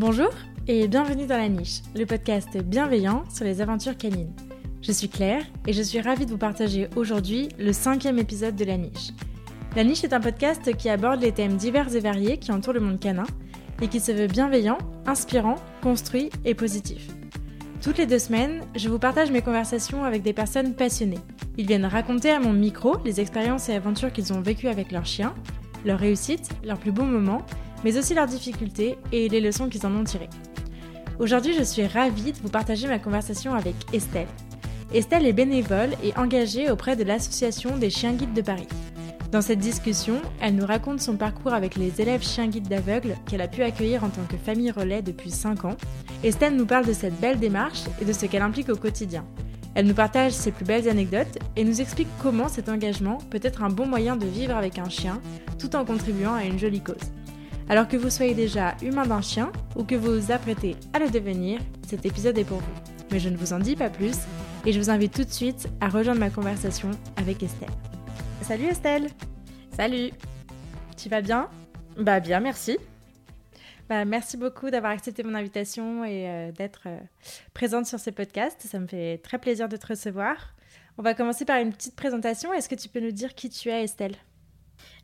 Bonjour et bienvenue dans La Niche, le podcast bienveillant sur les aventures canines. Je suis Claire et je suis ravie de vous partager aujourd'hui le cinquième épisode de La Niche. La Niche est un podcast qui aborde les thèmes divers et variés qui entourent le monde canin et qui se veut bienveillant, inspirant, construit et positif. Toutes les deux semaines, je vous partage mes conversations avec des personnes passionnées. Ils viennent raconter à mon micro les expériences et aventures qu'ils ont vécues avec leurs chiens, leurs réussites, leurs plus beaux moments, mais aussi leurs difficultés et les leçons qu'ils en ont tirées. Aujourd'hui, je suis ravie de vous partager ma conversation avec Estelle. Estelle est bénévole et engagée auprès de l'association des chiens guides de Paris. Dans cette discussion, elle nous raconte son parcours avec les élèves chiens guides d'aveugles qu'elle a pu accueillir en tant que famille relais depuis 5 ans. Estelle nous parle de cette belle démarche et de ce qu'elle implique au quotidien. Elle nous partage ses plus belles anecdotes et nous explique comment cet engagement peut être un bon moyen de vivre avec un chien tout en contribuant à une jolie cause. Alors que vous soyez déjà humain d'un chien ou que vous vous apprêtez à le devenir, cet épisode est pour vous. Mais je ne vous en dis pas plus et je vous invite tout de suite à rejoindre ma conversation avec Estelle. Salut Estelle Salut Tu vas bien? Bah bien, merci. Bah, merci beaucoup d'avoir accepté mon invitation et euh, d'être euh, présente sur ce podcast. Ça me fait très plaisir de te recevoir. On va commencer par une petite présentation. Est-ce que tu peux nous dire qui tu es, Estelle?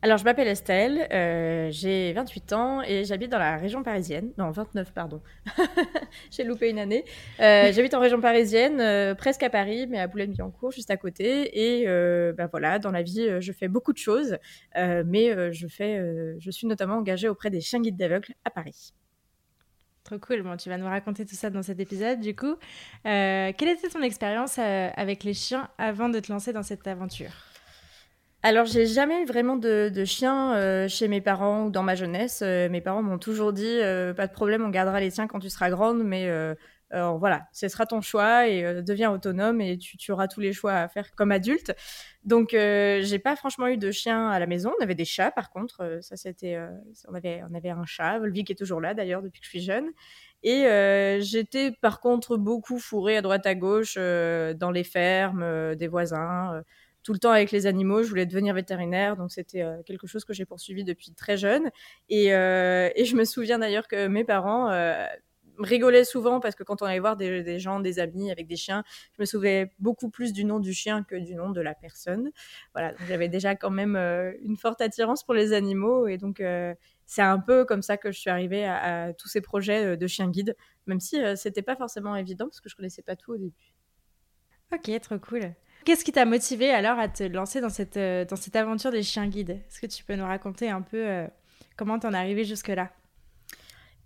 Alors, je m'appelle Estelle, euh, j'ai 28 ans et j'habite dans la région parisienne. Non, 29, pardon. j'ai loupé une année. Euh, j'habite en région parisienne, euh, presque à Paris, mais à Boulogne-Billancourt, juste à côté. Et ben voilà, dans la vie, je fais beaucoup de choses, mais je, fais, je suis notamment engagée auprès des chiens guides d'aveugles à Paris. Trop cool. Bon, tu vas nous raconter tout ça dans cet épisode, du coup. quelle était ton expérience avec les chiens avant de te lancer dans cette aventure? Alors, j'ai jamais vraiment de, de chien euh, chez mes parents ou dans ma jeunesse. Euh, mes parents m'ont toujours dit euh, pas de problème, on gardera les tiens quand tu seras grande, mais voilà, ce sera ton choix et deviens autonome et tu, tu, auras tous les choix à faire comme adulte. Donc, j'ai pas franchement eu de chien à la maison. On avait des chats, par contre, ça c'était, on avait, on avait un chat, Volvi qui est toujours là d'ailleurs depuis que je suis jeune. Et j'étais par contre beaucoup fourrée à droite à gauche dans les fermes des voisins tout le temps avec les animaux. Je voulais devenir vétérinaire, donc c'était euh, quelque chose que j'ai poursuivi depuis très jeune. Et, euh, je me souviens d'ailleurs que mes parents euh, rigolaient souvent parce que quand on allait voir des, gens, des amis avec des chiens, je me souvenais beaucoup plus du nom du chien que du nom de la personne. Voilà, j'avais déjà quand même une forte attirance pour les animaux et donc c'est un peu comme ça que je suis arrivée à, tous ces projets de chien guide, même si c'était pas forcément évident parce que je connaissais pas tout au début. Ok, trop cool. Qu'est-ce qui t'a motivé alors à te lancer dans cette, euh, dans cette aventure des chiens guides? Est-ce que tu peux nous raconter un peu euh, comment t'en es arrivé jusque-là?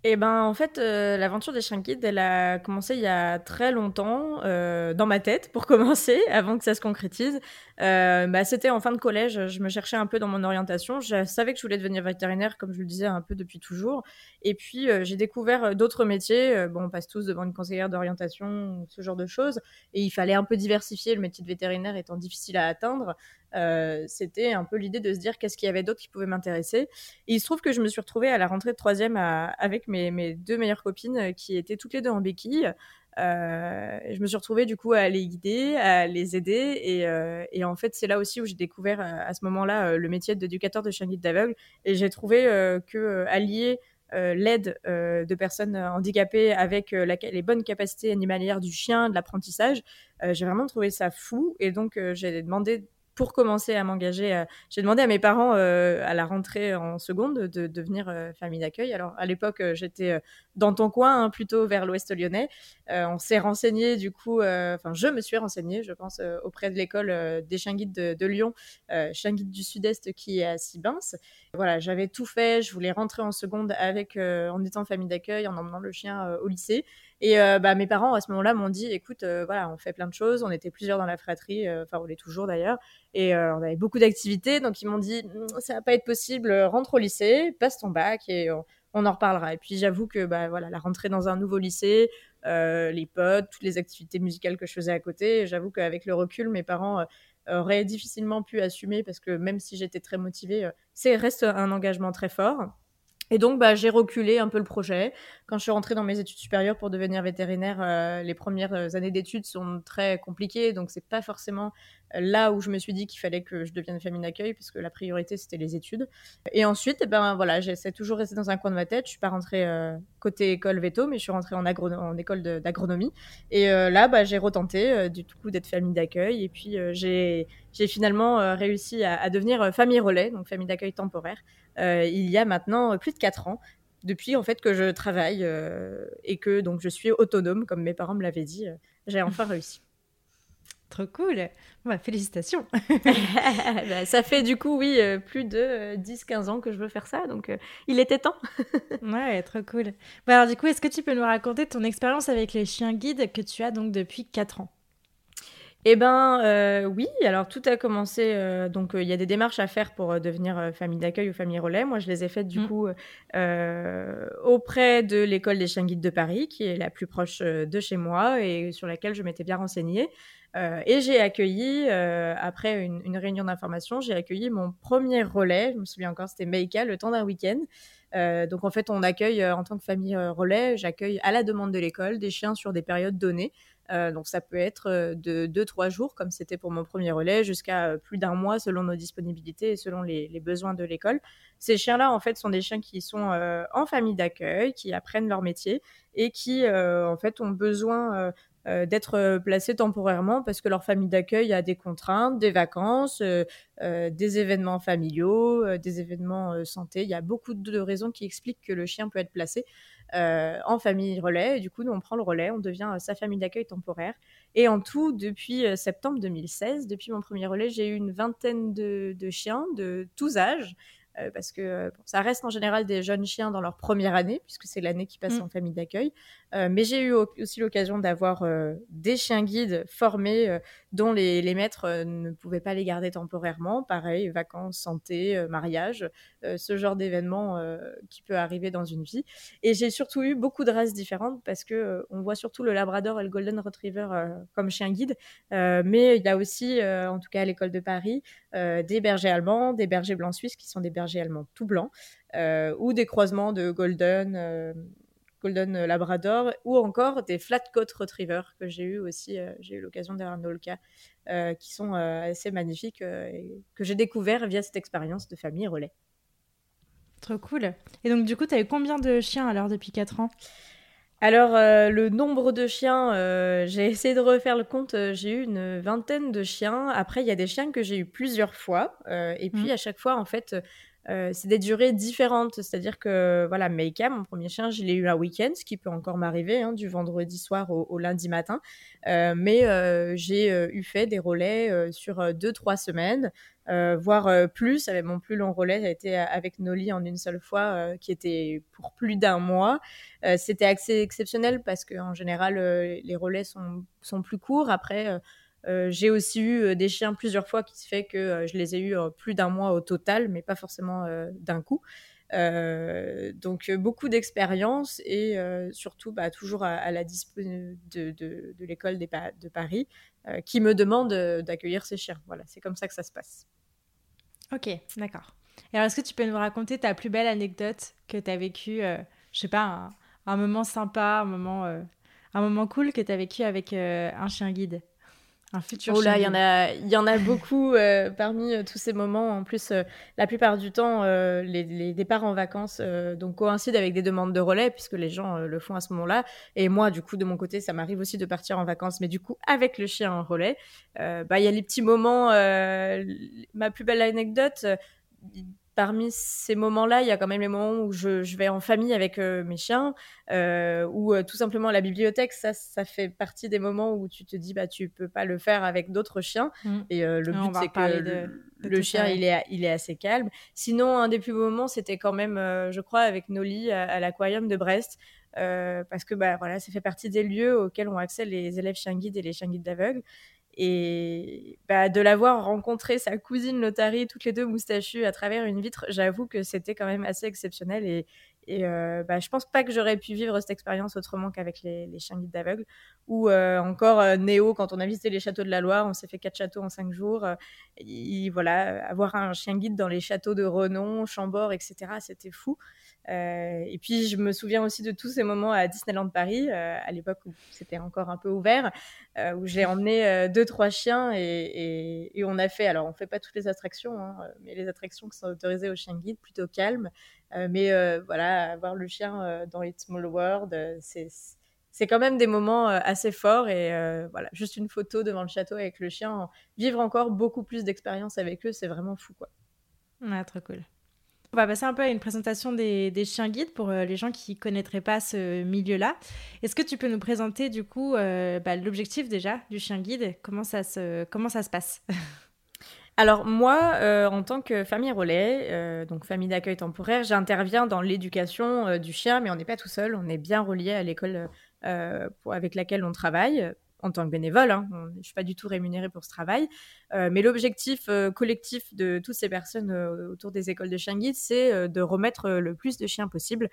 Eh ben, en fait, euh, l'aventure des chiens guides, elle a commencé il y a très longtemps, dans ma tête, pour commencer, avant que ça se concrétise. Euh, bah, c'était en fin de collège, je me cherchais un peu dans mon orientation. Je savais que je voulais devenir vétérinaire, comme je le disais un peu depuis toujours. Et puis, j'ai découvert d'autres métiers. bon, on passe tous devant une conseillère d'orientation, ce genre de choses. Et il fallait un peu diversifier, le métier de vétérinaire étant difficile à atteindre. Euh, c'était un peu l'idée de se dire qu'est-ce qu'il y avait d'autre qui pouvait m'intéresser. Et il se trouve que je me suis retrouvée à la rentrée de troisième avec mes, mes, deux meilleures copines euh, qui étaient toutes les deux en béquille. Euh, je me suis retrouvée du coup à les guider, à les aider, et, euh, en fait c'est là aussi où j'ai découvert à ce moment-là le métier d'éducateur de chien guide d'aveugle, et j'ai trouvé que allier l'aide de personnes handicapées avec les bonnes capacités animalières du chien, de l'apprentissage, j'ai vraiment trouvé ça fou, et donc j'ai demandé pour commencer à m'engager, euh, j'ai demandé à mes parents euh, à la rentrée en seconde de, devenir euh, famille d'accueil. Alors à l'époque, j'étais dans ton coin, hein, plutôt vers l'ouest lyonnais. on s'est renseigné du coup, enfin je me suis renseignée, je pense, auprès de l'école des chiens guides de, Lyon, chien guide du Sud-Est qui est à Sibins. Voilà, j'avais tout fait, je voulais rentrer en seconde avec, en étant famille d'accueil, en emmenant le chien au lycée. Et bah, mes parents à ce moment-là m'ont dit, écoute, voilà, on fait plein de choses, on était plusieurs dans la fratrie, enfin on l'est toujours d'ailleurs. Et euh, on avait beaucoup d'activités, donc ils m'ont dit «Mmh, ça va pas être possible, rentre au lycée, passe ton bac et on, en reparlera. Et puis j'avoue que bah voilà, la rentrée dans un nouveau lycée, euh, les potes, toutes les activités musicales que je faisais à côté, j'avoue qu'avec le recul, mes parents euh, auraient difficilement pu assumer parce que même si j'étais très motivée, c'est reste un engagement très fort. Et donc, bah, j'ai reculé un peu le projet. Quand je suis rentrée dans mes études supérieures pour devenir vétérinaire, euh, les premières euh, années d'études sont très compliquées, donc c'est pas forcément euh, là où je me suis dit qu'il fallait que je devienne famille d'accueil, puisque la priorité c'était les études. Et ensuite, eh ben voilà, j'essaie toujours rester dans un coin de ma tête. Je suis pas rentrée côté école veto, mais je suis rentrée en, en école d'agronomie. Et là, bah, j'ai retenté du coup d'être famille d'accueil, et puis j'ai finalement réussi à, à, devenir famille relais, donc famille d'accueil temporaire. Euh, il y a maintenant plus de 4 ans depuis en fait que je travaille euh, et que donc je suis autonome comme mes parents me l'avaient dit euh, j'ai enfin réussi Trop cool. Bah, félicitations. Bah, ça fait du coup, oui, plus de 10-15 ans que je veux faire ça, donc il était temps. ouais, trop cool. Bah, alors du coup, est-ce que tu peux nous raconter ton expérience avec les chiens guides que tu as donc depuis 4 ans? Eh ben euh, oui, alors tout a commencé, euh, donc euh, il y a des démarches à faire pour devenir famille d'accueil ou famille relais. Moi, je les ai faites du mmh. coup auprès de l'école des chiens guides de Paris, qui est la plus proche de chez moi et sur laquelle je m'étais bien renseignée. et j'ai accueilli, après une, une réunion d'information, j'ai accueilli mon premier relais. Je me souviens encore, c'était Meika, le temps d'un week-end. donc en fait, on accueille en tant que famille relais, j'accueille à la demande de l'école des chiens sur des périodes données. Euh, donc ça peut être euh, de 2-3 jours, comme c'était pour mon premier relais, jusqu'à euh, plus d'un mois selon nos disponibilités et selon les, besoins de l'école. Ces chiens-là, en fait, sont des chiens qui sont en famille d'accueil, qui apprennent leur métier et qui, en fait, ont besoin d'être placés temporairement parce que leur famille d'accueil a des contraintes, des vacances, des événements familiaux, des événements santé. Il y a beaucoup de raisons qui expliquent que le chien peut être placé. Euh, en famille relais. Et du coup, nous, on prend le relais, on devient euh, sa famille d'accueil temporaire. Et en tout, depuis euh, septembre 2016, depuis mon premier relais, j'ai eu une vingtaine de chiens de tous âges. Euh, parce que euh, ça reste en général des jeunes chiens dans leur première année, puisque c'est l'année qui passe mm. en famille d'accueil. Euh, mais j'ai eu aussi l'occasion d'avoir des chiens guides formés dont les, les maîtres ne pouvaient pas les garder temporairement. Pareil, vacances, santé, mariage, ce genre d'événement qui peut arriver dans une vie. Et j'ai surtout eu beaucoup de races différentes parce que on voit surtout le Labrador et le Golden Retriever comme chiens guides, mais il y a aussi, en tout cas à l'école de Paris, des bergers allemands, des bergers blancs suisses qui sont des bergers allemand tout blanc, euh, ou des croisements de Golden, euh, Golden Labrador, ou encore des flat coat Retriever que j'ai eu aussi, euh, j'ai eu l'occasion d'avoir Nolka, qui sont assez magnifiques et que j'ai découvert via cette expérience de famille relais. Trop cool. Et donc, du coup, tu as eu combien de chiens alors depuis 4 ans? Alors, le nombre de chiens, j'ai essayé de refaire le compte, j'ai eu une vingtaine de chiens. Après, il y a des chiens que j'ai eu plusieurs fois. et puis, mmh. à chaque fois, en fait, euh, c'est des durées différentes. C'est-à-dire que, voilà, Meika, mon premier chien, je l'ai eu un week-end, ce qui peut encore m'arriver, hein, du vendredi soir au, lundi matin. Euh, mais euh, j'ai eu fait des relais sur deux, trois semaines, voire plus. Avec mon plus long relais, ça a été avec Noli en une seule fois, qui était pour plus d'un mois. C'était assez exceptionnel parce qu'en général, les relais sont, sont plus courts. Après, euh, j'ai aussi eu euh, des chiens plusieurs fois qui fait que euh, je les ai eu plus d'un mois au total, mais pas forcément d'un coup. donc beaucoup d'expérience et surtout bah, toujours à, la disposition de, l'école de Paris qui me demande d'accueillir ces chiens. Voilà, c'est comme ça que ça se passe. Ok, d'accord. Alors, est-ce que tu peux nous raconter ta plus belle anecdote que tu as vécue, je sais pas, un, un, moment sympa, un moment, un moment cool que tu as vécu avec un chien guide? Un futur. Oh là, il y en a, il y en a beaucoup euh, parmi euh, tous ces moments. En plus, euh, la plupart du temps, les, départs en vacances donc coïncident avec des demandes de relais puisque les gens le font à ce moment-là. Et moi, du coup, de mon côté, ça m'arrive aussi de partir en vacances, mais du coup avec le chien en relais. bah, il y a les petits moments. ma plus belle anecdote parmi ces moments-là, il y a quand même les moments où je, vais en famille avec euh, mes chiens, euh, ou euh, tout simplement à la bibliothèque. Ça, ça fait partie des moments où tu te dis, bah, tu peux pas le faire avec d'autres chiens. Mm. Et le but, c'est que le, chien, il est, il est assez calme. Sinon, un des plus beaux moments, c'était quand même, je crois, avec Noli à, à l'aquarium de Brest. parce que bah, voilà, ça fait partie des lieux auxquels ont accès les élèves chiens guides et les chiens guides d'aveugles. Et bah, de l'avoir rencontré, sa cousine Lotari, toutes les deux moustachues à travers une vitre, j'avoue que c'était quand même assez exceptionnel. Et, et euh, bah, je pense pas que j'aurais pu vivre cette expérience autrement qu'avec les, chiens guides d'aveugles. Ou euh, encore euh, Néo, quand on a visité les châteaux de la Loire, on s'est fait quatre châteaux en cinq jours. et, voilà, avoir un chien guide dans les châteaux de Renon, Chambord, etc., c'était fou. Et puis, je me souviens aussi de tous ces moments à Disneyland Paris, à l'époque où c'était encore un peu ouvert, où j'ai emmené deux, trois chiens et, on a fait, alors on fait pas toutes les attractions, hein, mais les attractions qui sont autorisées au chien guide, plutôt calmes. mais voilà, avoir le chien dans It's Small World, c'est c'est quand même des moments euh, assez forts et euh, voilà, juste une photo devant le château avec le chien, vivre encore beaucoup plus d'expérience avec eux, c'est vraiment fou quoi. Ouais, trop cool. On va passer un peu à une présentation des, chiens guides pour euh, les gens qui connaîtraient pas ce milieu-là. Est-ce que tu peux nous présenter du coup bah, l'objectif déjà du chien guide? Comment ça se, comment ça se passe? Alors moi, en tant que famille relais, donc famille d'accueil temporaire, j'interviens dans l'éducation du chien, mais on n'est pas tout seul, on est bien relié à l'école euh, avec laquelle on travaille en tant que bénévole. Hein. Je ne suis pas du tout rémunérée pour ce travail. Euh, mais l'objectif euh, collectif de toutes ces personnes autour des écoles de chiens guides, c'est de remettre le plus de chiens possible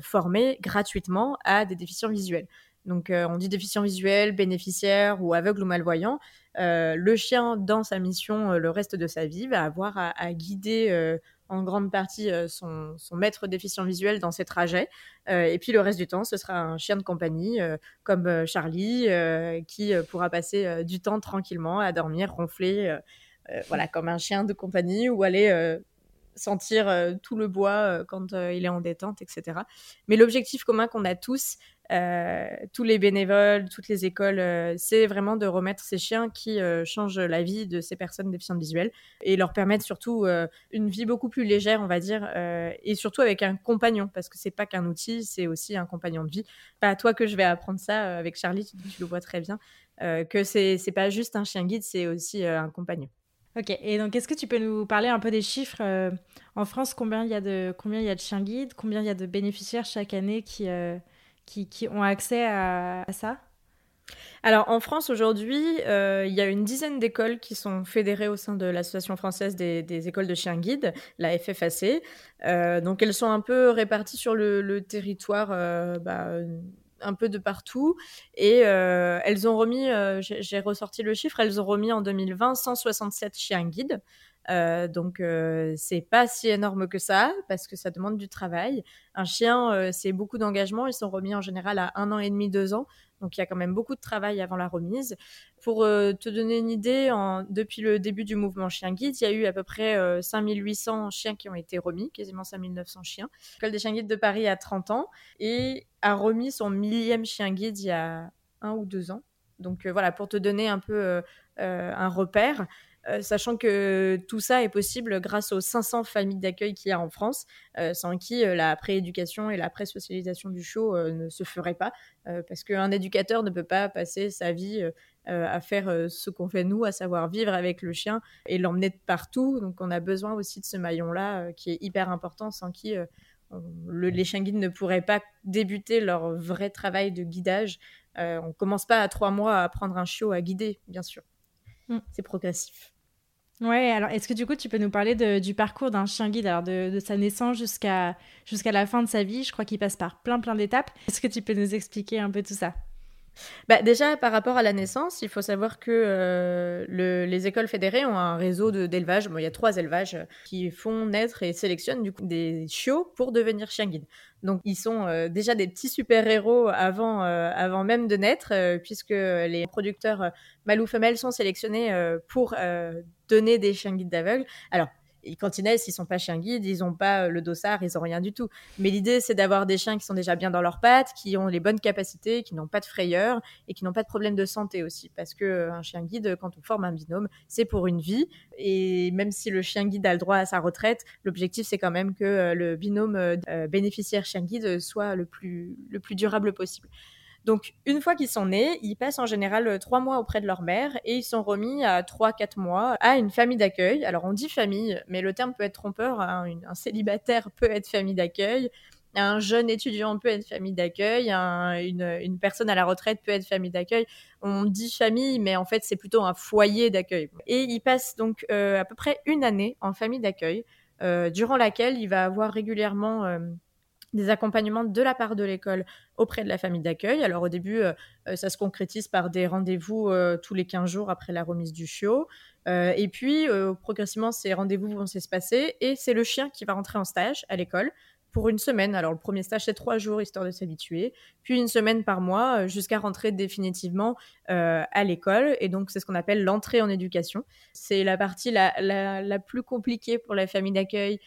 formés gratuitement à des déficients visuels. Donc, on dit déficient visuel, bénéficiaire ou aveugle ou malvoyant. le chien, dans sa mission, le reste de sa vie, va avoir à guider en grande partie euh, son, maître déficient visuel dans ses trajets. Euh, et puis le reste du temps, ce sera un chien de compagnie euh, comme Charlie qui pourra passer du temps tranquillement à dormir, ronfler, voilà, comme un chien de compagnie ou aller sentir tout le bois quand il est en détente, etc. Mais l'objectif commun qu'on a tous, tous les bénévoles, toutes les écoles, euh, c'est vraiment de remettre ces chiens qui euh, changent la vie de ces personnes déficientes visuelles et leur permettre surtout une vie beaucoup plus légère, on va dire, et surtout avec un compagnon, parce que c'est pas qu'un outil, c'est aussi un compagnon de vie. Pas toi que je vais apprendre ça avec Charlie, tu, le vois très bien, que c'est pas juste un chien guide, c'est aussi un compagnon. Ok, et donc est-ce que tu peux nous parler un peu des chiffres en France Combien il y a de combien il y a de chiens guides Combien il y a de bénéficiaires chaque année qui qui, ont accès à, ça? Alors en France aujourd'hui, euh, il y a une dizaine d'écoles qui sont fédérées au sein de l'Association française des, écoles de chiens guides, la FFAC. Euh, donc elles sont un peu réparties sur le, territoire, euh, bah, un peu de partout. Et elles ont remis, j'ai ressorti le chiffre, elles ont remis en 2020 167 chiens guides. Euh, donc euh, c'est pas si énorme que ça parce que ça demande du travail. Un chien, euh, c'est beaucoup d'engagement. Ils sont remis en général à un an et demi, deux ans. Donc il y a quand même beaucoup de travail avant la remise. Pour te donner une idée, depuis le début du mouvement Chien Guide, il y a eu à peu près 5800 chiens qui ont été remis, quasiment 5900 chiens. L'école des chiens guides de Paris a 30 ans et a remis son millième chien guide il y a un ou deux ans. Donc voilà, pour te donner un peu un repère. Euh, sachant que tout ça est possible grâce aux 500 familles d'accueil qu'il y a en France, euh, sans qui euh, la prééducation et la pré-socialisation du show ne se feraient pas, parce qu'un éducateur ne peut pas passer sa vie à faire ce qu'on fait nous, à savoir vivre avec le chien et l'emmener de partout. Donc on a besoin aussi de ce maillon-là qui est hyper important, sans qui les chiens guides ne pourraient pas débuter leur vrai travail de guidage. on commence pas à trois mois à apprendre un chiot à guider, bien sûr. Mm. C'est progressif. Ouais, alors est-ce que du coup tu peux nous parler du parcours d'un chien guide, alors de, sa naissance jusqu'à jusqu'à la fin de sa vie? Je crois qu'il passe par plein plein d'étapes. Est-ce que tu peux nous expliquer un peu tout ça? Bah, déjà, par rapport à la naissance, il faut savoir que euh, les écoles fédérées ont un réseau d'élevage. il y a trois élevages qui font naître et sélectionnent du coup, des chiots pour devenir chien guide. Donc, ils sont euh, déjà des petits super-héros avant, euh, avant même de naître, puisque les producteurs mâles ou femelles sont sélectionnés pour donner des chiens guides d'aveugles. Alors, et quand ils naissent, ils sont pas chiens guides, ils ont pas euh, le dossard, ils ont rien du tout. Mais l'idée, c'est d'avoir des chiens qui sont déjà bien dans leurs pattes, qui ont les bonnes capacités, qui n'ont pas de frayeur et qui n'ont pas de problème de santé aussi. Parce que euh, un chien guide, quand on forme un binôme, c'est pour une vie. Et même si le chien guide a le droit à sa retraite, l'objectif, c'est quand même que euh, le binôme bénéficiaire chien guide soit le plus, le plus durable possible. Donc, une fois qu'ils sont nés, ils passent en général euh, trois mois auprès de leur mère et ils sont remis à trois, quatre mois à une famille d'accueil. Alors, on dit famille, mais le terme peut être trompeur. Hein. Un, célibataire peut être famille d'accueil. Un jeune étudiant peut être famille d'accueil, une, personne à la retraite peut être famille d'accueil. On dit famille, mais en fait c'est plutôt un foyer d'accueil. Et il passe donc euh, à peu près une année en famille d'accueil, euh, durant laquelle il va avoir régulièrement des accompagnements de la part de l'école auprès de la famille d'accueil. Alors au début, euh, euh, ça se concrétise par des rendez-vous euh, tous les 15 jours après la remise du chiot. et puis, progressivement, ces rendez-vous vont s'espacer et c'est le chien qui va rentrer en stage à l'école. pour une semaine. Alors le premier stage c'est trois jours histoire de s'habituer, puis une semaine par mois jusqu'à rentrer définitivement à l'école. Et donc c'est ce qu'on appelle l'entrée en éducation. C'est la partie la, la, plus compliquée pour la famille d'accueil.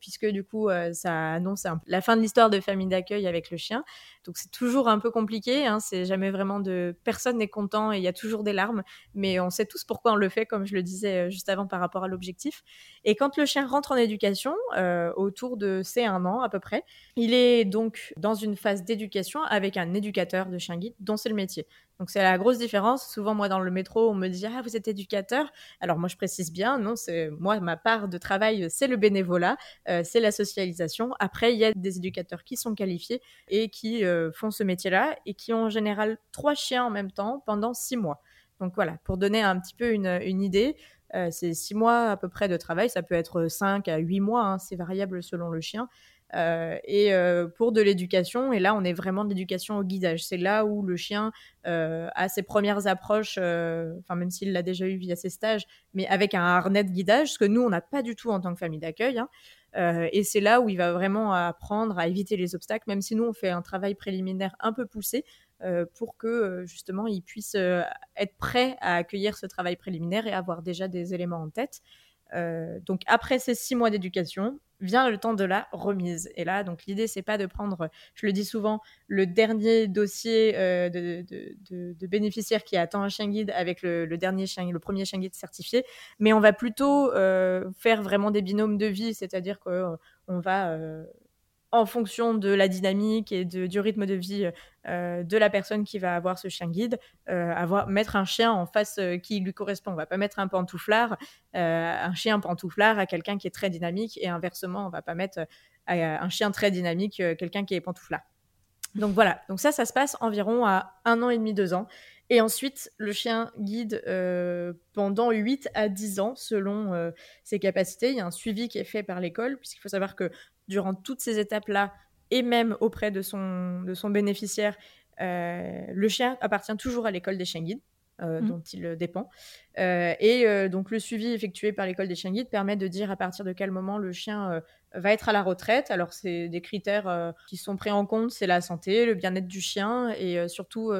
Puisque du coup, ça annonce la fin de l'histoire de famille d'accueil avec le chien. Donc c'est toujours un peu compliqué, hein, c'est jamais vraiment de... Personne n'est content et il y a toujours des larmes, mais on sait tous pourquoi on le fait, comme je le disais euh, juste avant par rapport à l'objectif. Et quand le chien rentre en éducation, euh, autour de ses un an à peu près, il est donc dans une phase d'éducation avec un éducateur de chien guide dont c'est le métier. Donc c'est la grosse différence. Souvent, moi, dans le métro, on me dit Ah, vous êtes éducateur. Alors moi, je précise bien, non, c'est moi, ma part de travail, c'est le bénévolat, euh, c'est la socialisation. Après, il y a des éducateurs qui sont qualifiés et qui euh, font ce métier-là et qui ont en général trois chiens en même temps pendant six mois. Donc voilà, pour donner un petit peu une, idée, euh, c'est six mois à peu près de travail. Ça peut être cinq à huit mois, hein, c'est variable selon le chien. Euh, et pour de l'éducation, et là on est vraiment de l'éducation au guidage. C'est là où le chien a ses premières approches, enfin même s'il l'a déjà eu via ses stages, mais avec un harnais de guidage, ce que nous on n'a pas du tout en tant que famille d'accueil. Hein. Euh, et c'est là où il va vraiment apprendre à éviter les obstacles, même si nous, on fait un travail préliminaire un peu poussé euh, pour que euh, justement il puisse être prêt à accueillir ce travail préliminaire et avoir déjà des éléments en tête. Donc après ces six mois d'éducation, vient le temps de la remise. Et là, donc l'idée, c'est pas de prendre, je le dis souvent, le dernier dossier euh, de, bénéficiaire qui attend un chien guide avec le, dernier chien, le premier chien guide certifié, mais on va plutôt euh, faire vraiment des binômes de vie, c'est-à-dire qu'on euh, va en fonction de la dynamique et du rythme de vie euh, de la personne qui va avoir ce chien guide, euh, avoir, mettre un chien en face euh, qui lui correspond. On va pas mettre un pantouflard, un chien pantouflard à quelqu'un qui est très dynamique et inversement, on va pas mettre un chien très dynamique quelqu'un qui est pantouflard. Donc voilà, donc ça, ça se passe environ à un an et demi, deux ans. Et ensuite, le chien guide pendant 8 à 10 ans selon ses capacités. Il y a un suivi qui est fait par l'école, puisqu'il faut savoir que durant toutes ces étapes-là, et même auprès de son, de son bénéficiaire, euh, le chien appartient toujours à l'école des chiens guides. Euh, mmh. dont il dépend. Euh, et donc le suivi effectué par l'école des chiens guides permet de dire à partir de quel moment le chien va être à la retraite. Alors, c'est des critères qui sont pris en compte, c'est la santé, le bien-être du chien et surtout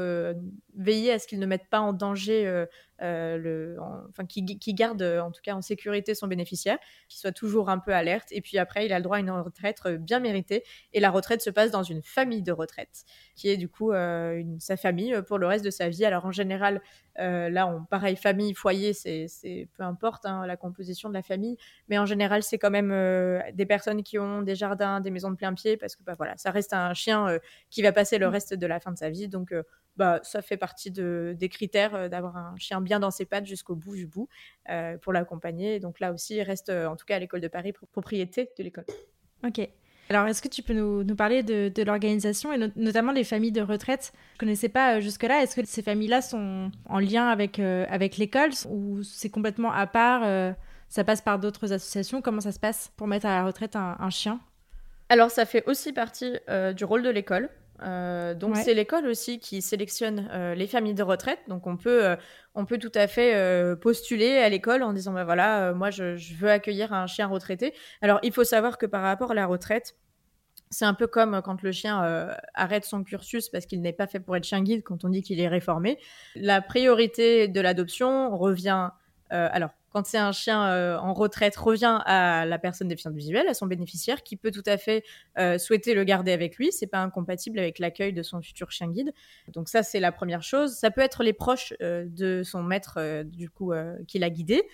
veiller à ce qu'il ne mette pas en danger, le, enfin, qui, garde en tout cas en sécurité son bénéficiaire, qu'il soit toujours un peu alerte. Et puis après, il a le droit à une retraite bien méritée. Et la retraite se passe dans une famille de retraite, qui est du coup une, sa famille pour le reste de sa vie. Alors en général, là, on, pareil, famille, foyer, c'est peu importe hein, la composition de la famille, mais en général, c'est quand même des personnes qui ont des jardins, des maisons de plein pied, parce que bah, voilà, ça reste un chien euh, qui va passer le mm. reste de la fin de sa vie. Donc, euh, bah, ça fait partie de, des critères euh, d'avoir un chien bien dans ses pattes jusqu'au bout du bout pour l'accompagner. Donc là aussi, il reste, en tout cas à l'école de Paris, propriété de l'école. Ok. Alors, est-ce que tu peux nous, nous parler de, de l'organisation et notamment les familles de retraite? Je ne connaissais pas jusque-là. Est-ce que ces familles-là sont en lien avec, avec l'école? Ou c'est complètement à part ça passe par d'autres associations? Comment ça se passe pour mettre à la retraite un, chien? Alors, ça fait aussi partie euh, du rôle de l'école. Euh, donc c'est l'école aussi qui sélectionne euh, les familles de retraite. Donc on peut, on peut tout à fait postuler à l'école en disant bah voilà, moi je, je, veux accueillir un chien retraité. Alors il faut savoir que par rapport à la retraite, c'est un peu comme quand le chien arrête son cursus parce qu'il n'est pas fait pour être chien guide quand on dit qu'il est réformé. La priorité de l'adoption revient alors quand c'est un chien euh, en retraite, revient à la personne déficiente visuelle, à son bénéficiaire, qui peut tout à fait euh, souhaiter le garder avec lui. C'est pas incompatible avec l'accueil de son futur chien guide. Donc ça, c'est la première chose. Ça peut être les proches euh, de son maître, du coup, qui l'a guidé,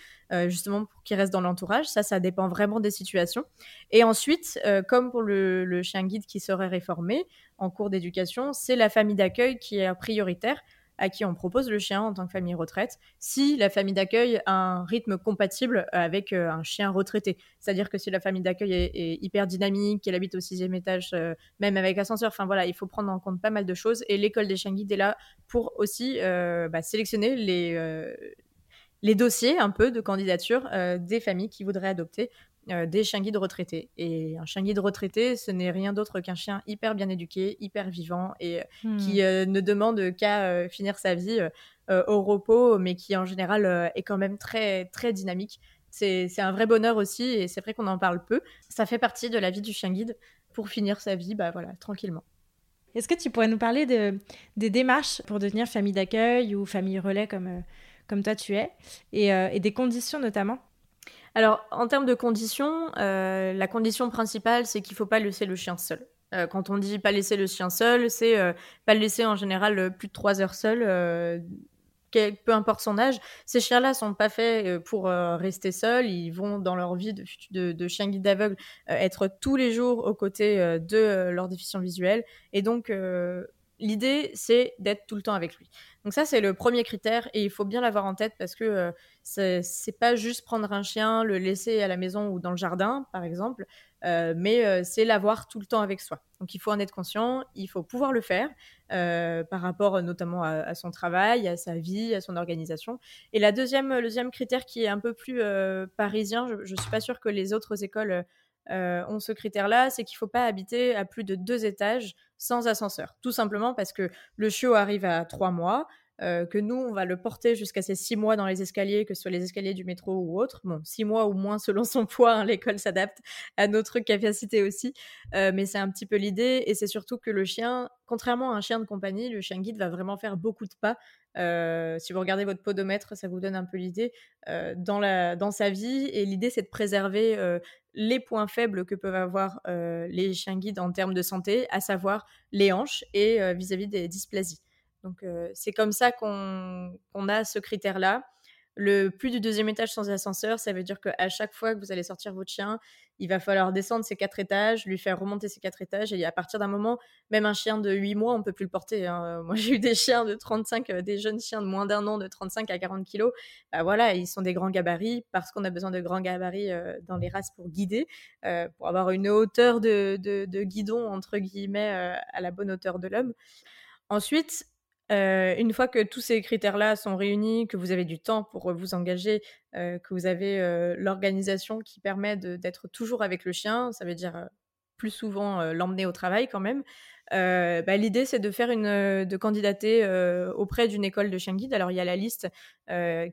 justement pour qu'il reste dans l'entourage. Ça, ça dépend vraiment des situations. Et ensuite, comme pour le, le chien guide qui serait réformé en cours d'éducation, c'est la famille d'accueil qui est prioritaire à qui on propose le chien en tant que famille retraite, si la famille d'accueil a un rythme compatible avec euh, un chien retraité. C'est-à-dire que si la famille d'accueil est, hyper dynamique, qu'elle habite au sixième étage, euh, même avec ascenseur, enfin voilà, il faut prendre en compte pas mal de choses. Et l'école des chiens guides est là pour aussi euh, bah, sélectionner les, les dossiers un peu de candidature des familles qui voudraient adopter euh, des chiens guides retraités. Et un chien guide retraité, ce n'est rien d'autre qu'un chien hyper bien éduqué, hyper vivant et euh, qui hmm. euh, ne demande qu'à finir sa vie au repos, mais qui en général est quand même très, très dynamique. C'est un vrai bonheur aussi, et c'est vrai qu'on en parle peu. Ça fait partie de la vie du chien guide. pour finir sa vie, bah voilà, tranquillement. Est-ce que tu pourrais nous parler de, des démarches pour devenir famille d'accueil ou famille relais comme, comme toi tu es, et, et des conditions notamment? Alors, en termes de conditions, euh, la condition principale, c'est qu'il ne faut pas laisser le chien seul. quand on dit pas laisser le chien seul, c'est pas le laisser en général plus de trois heures seul peu importe son âge, ces chiens-là sont pas faits euh, pour euh, rester seuls. Ils vont dans leur vie de, chien guide aveugle euh, être tous les jours aux côtés de leur déficient visuel. Et donc l'idée, c'est d'être tout le temps avec lui. Donc ça, c'est le premier critère et il faut bien l'avoir en tête parce que c'est pas juste prendre un chien, le laisser à la maison ou dans le jardin, par exemple. Euh, mais euh, c'est l'avoir tout le temps avec soi. Donc il faut en être conscient, il faut pouvoir le faire euh, par rapport notamment à, son travail, à sa vie, à son organisation. Et la deuxième, le deuxième critère qui est un peu plus parisien, je ne suis pas sûre que les autres écoles ont ce critère-là, c'est qu'il faut pas habiter à plus de deux étages sans ascenseur. Tout simplement parce que le chiot arrive à trois mois, euh, que nous, on va le porter jusqu'à ces six mois dans les escaliers, que ce soit les escaliers du métro ou autre. Bon, six mois ou moins selon son poids, hein, l'école s'adapte à notre capacité aussi. Euh, mais c'est un petit peu l'idée. Et c'est surtout que le chien, contrairement à un chien de compagnie, le chien guide va vraiment faire beaucoup de pas. Euh, si vous regardez votre podomètre, ça vous donne un peu l'idée dans, dans sa vie. Et l'idée, c'est de préserver les points faibles que peuvent avoir les chiens guides en termes de santé, à savoir les hanches et vis à -vis des dysplasies. Donc c'est comme ça qu'on a ce critère-là. Le plus du deuxième étage sans ascenseur, ça veut dire qu'à chaque fois que vous allez sortir votre chien, il va falloir descendre ces quatre étages, lui faire remonter ces quatre étages. Et à partir d'un moment, même un chien de 8 mois, on peut plus le porter. Hein. Moi, j'ai eu des chiens de 35, euh, des jeunes chiens de moins d'un an, de 35 à 40 kilos. Bah, voilà, ils sont des grands gabarits parce qu'on a besoin de grands gabarits dans les races pour guider, pour avoir une hauteur de, de guidon, entre guillemets, à la bonne hauteur de l'homme. Ensuite, euh, une fois que tous ces critères-là sont réunis, que vous avez du temps pour vous engager, euh, que vous avez euh, l'organisation qui permet d'être toujours avec le chien, ça veut dire plus souvent l'emmener au travail quand même. Bah, l'idée c'est de faire une, de candidater auprès d'une école de chien guide. Alors il y a la liste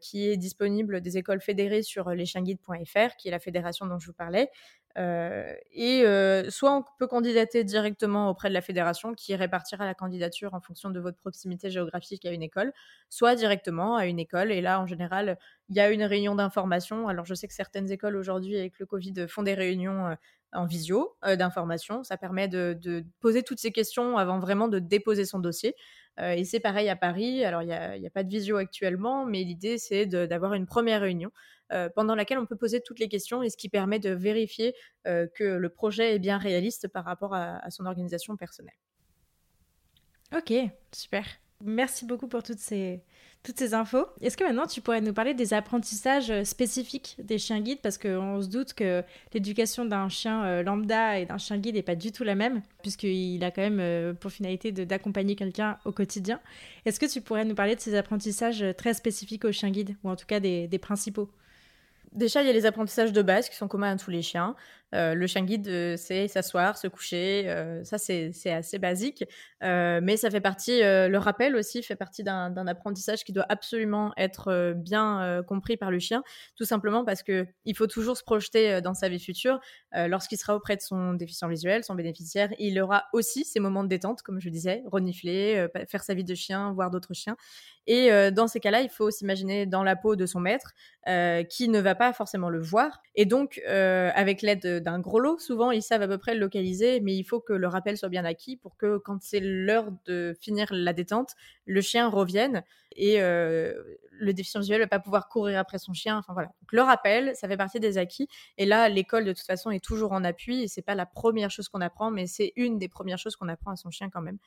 qui est disponible des écoles fédérées sur leschienguides.fr, qui est la fédération dont je vous parlais. Euh, et euh, soit on peut candidater directement auprès de la fédération qui répartira la candidature en fonction de votre proximité géographique à une école, soit directement à une école. Et là, en général, il y a une réunion d'information. Alors, je sais que certaines écoles aujourd'hui, avec le Covid, font des réunions euh, en visio d'information. Ça permet de, de, poser toutes ces questions avant vraiment de déposer son dossier. Et c'est pareil à Paris. Alors, il n'y a, pas de visio actuellement, mais l'idée, c'est d'avoir une première réunion euh, pendant laquelle on peut poser toutes les questions et ce qui permet de vérifier euh, que le projet est bien réaliste par rapport à, son organisation personnelle. Ok, super. Merci beaucoup pour toutes ces, toutes ces infos. Est-ce que maintenant tu pourrais nous parler des apprentissages euh, spécifiques des chiens guides? Parce qu'on se doute que l'éducation d'un chien lambda et d'un chien guide n'est pas du tout la même, puisqu'il a quand même pour finalité d'accompagner quelqu'un au quotidien. Est-ce que tu pourrais nous parler de ces apprentissages très spécifiques aux chiens guides, ou en tout cas des principaux? Déjà, il y a les apprentissages de base qui sont communs à tous les chiens. Euh, le chien guide, euh, c'est s'asseoir, se coucher. Euh, ça, c'est assez basique. mais ça fait partie, le rappel aussi fait partie d'un apprentissage qui doit absolument être bien compris par le chien. Tout simplement parce que il faut toujours se projeter dans sa vie future. Lorsqu'il sera auprès de son déficient visuel, son bénéficiaire, il aura aussi ses moments de détente, comme je disais, renifler, faire sa vie de chien, voir d'autres chiens. Et dans ces cas-là, il faut s'imaginer dans la peau de son maître, qui ne va pas forcément le voir. Et donc, avec l'aide d'un gros lot. Souvent, ils savent à peu près le localiser, mais il faut que le rappel soit bien acquis pour que quand c'est l'heure de finir la détente, le chien revienne et euh, le déficient visuel ne va pas pouvoir courir après son chien. Enfin voilà. le rappel, ça fait partie des acquis. Et là, l'école de toute façon est toujours en appui et c'est pas la première chose qu'on apprend, mais c'est une des premières choses qu'on apprend à son chien quand même.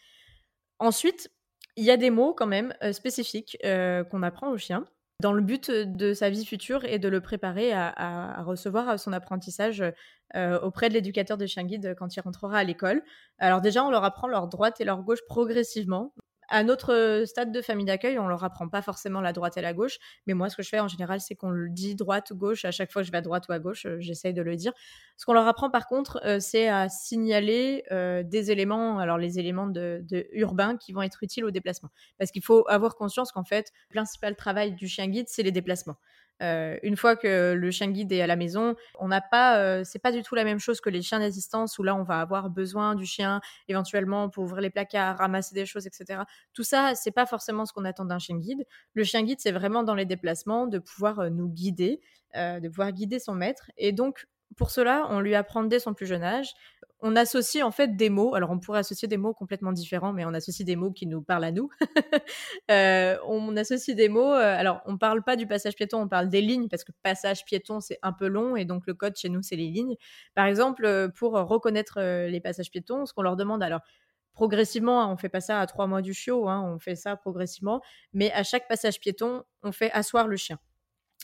Ensuite, il y a des mots quand même euh, spécifiques euh, qu'on apprend au chien dans le but de sa vie future et de le préparer à, recevoir son apprentissage euh, auprès de l'éducateur de chien guide quand il rentrera à l'école. Alors déjà, on leur apprend leur droite et leur gauche progressivement à notre stade de famille d'accueil, on leur apprend pas forcément la droite et la gauche, mais moi, ce que je fais en général, c'est qu'on le dit droite ou gauche. À chaque fois que je vais à droite ou à gauche, euh, j'essaye de le dire. Ce qu'on leur apprend, par contre, euh, c'est à signaler euh, des éléments, alors les éléments de, urbains qui vont être utiles au déplacement. Parce qu'il faut avoir conscience qu'en fait, le principal travail du chien guide, c'est les déplacements. Une fois que le chien guide est à la maison, on n'a pas, c'est pas du tout la même chose que les chiens d'assistance où là on va avoir besoin du chien éventuellement pour ouvrir les placards, ramasser des choses, etc. Tout ça, c'est pas forcément ce qu'on attend d'un chien guide. Le chien guide, c'est vraiment dans les déplacements de pouvoir nous guider, de pouvoir guider son maître. Et donc pour cela, on lui apprend dès son plus jeune âge on associe en fait des mots. Alors, on pourrait associer des mots complètement différents, mais on associe des mots qui nous parlent à nous. Euh, on associe des mots. Euh, alors, on parle pas du passage piéton, on parle des lignes parce que passage piéton c'est un peu long et donc le code chez nous c'est les lignes. Par exemple, euh, pour reconnaître les passages piétons, ce qu'on leur demande alors progressivement, hein, on fait pas ça à trois mois du chiot, hein, on fait ça progressivement, mais à chaque passage piéton, on fait asseoir le chien.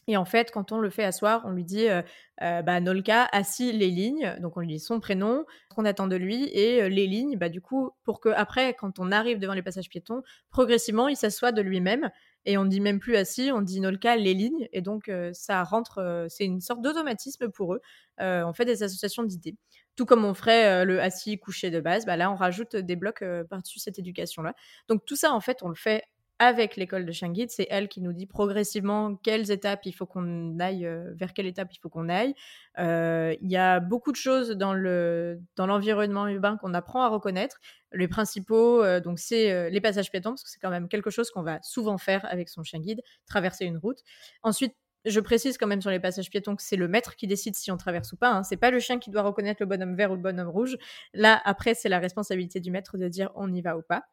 Et en fait, quand on le fait asseoir, on lui dit euh, euh, bah, Nolka, assis les lignes. Donc on lui dit son prénom, ce qu'on attend de lui et euh, les lignes. Bah, du coup, pour que après, quand on arrive devant les passages piétons, progressivement, il s'assoit de lui-même. Et on ne dit même plus assis, on dit Nolka, les lignes. Et donc ça rentre, c'est une sorte d'automatisme pour eux. on fait des associations d'idées. Tout comme on ferait le assis couché de base, bah, là on rajoute des blocs par-dessus cette éducation-là. Donc tout ça, en fait, on le fait avec l'école de guide, c'est elle qui nous dit progressivement quelles étapes il faut qu'on aille, euh, vers quelle étape il faut qu'on aille. Euh, il y a beaucoup de choses dans le dans l'environnement urbain qu'on apprend à reconnaître. Les principaux, euh, donc c'est les passages piétons parce que c'est quand même quelque chose qu'on va souvent faire avec son chien guide, traverser une route. Ensuite, je précise quand même sur les passages piétons que c'est le maître qui décide si on traverse ou pas. Hein. C'est pas le chien qui doit reconnaître le bonhomme vert ou le bonhomme rouge. Là, après, c'est la responsabilité du maître de dire on y va ou pas.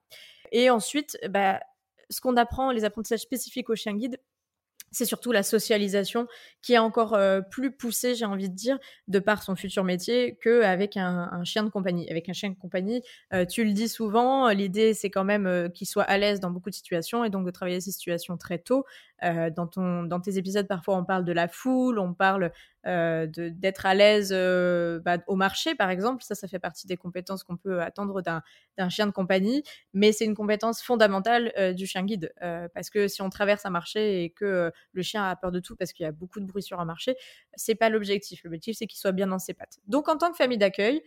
Et ensuite, bah, ce qu'on apprend, les apprentissages spécifiques au chien guide, c'est surtout la socialisation qui est encore euh, plus poussée, j'ai envie de dire, de par son futur métier qu'avec un, chien de compagnie. Avec un chien de compagnie, euh, tu le dis souvent, l'idée c'est quand même euh, qu'il soit à l'aise dans beaucoup de situations et donc de travailler ces situations très tôt. Dans, ton, dans tes épisodes, parfois on parle de la foule, on parle euh, d'être à l'aise euh, bah, au marché, par exemple. Ça, ça fait partie des compétences qu'on peut attendre d'un chien de compagnie, mais c'est une compétence fondamentale euh, du chien guide. parce que si on traverse un marché et que le chien a peur de tout parce qu'il y a beaucoup de bruit sur un marché, c'est pas l'objectif. L'objectif, c'est qu'il soit bien dans ses pattes. Donc, en tant que famille d'accueil,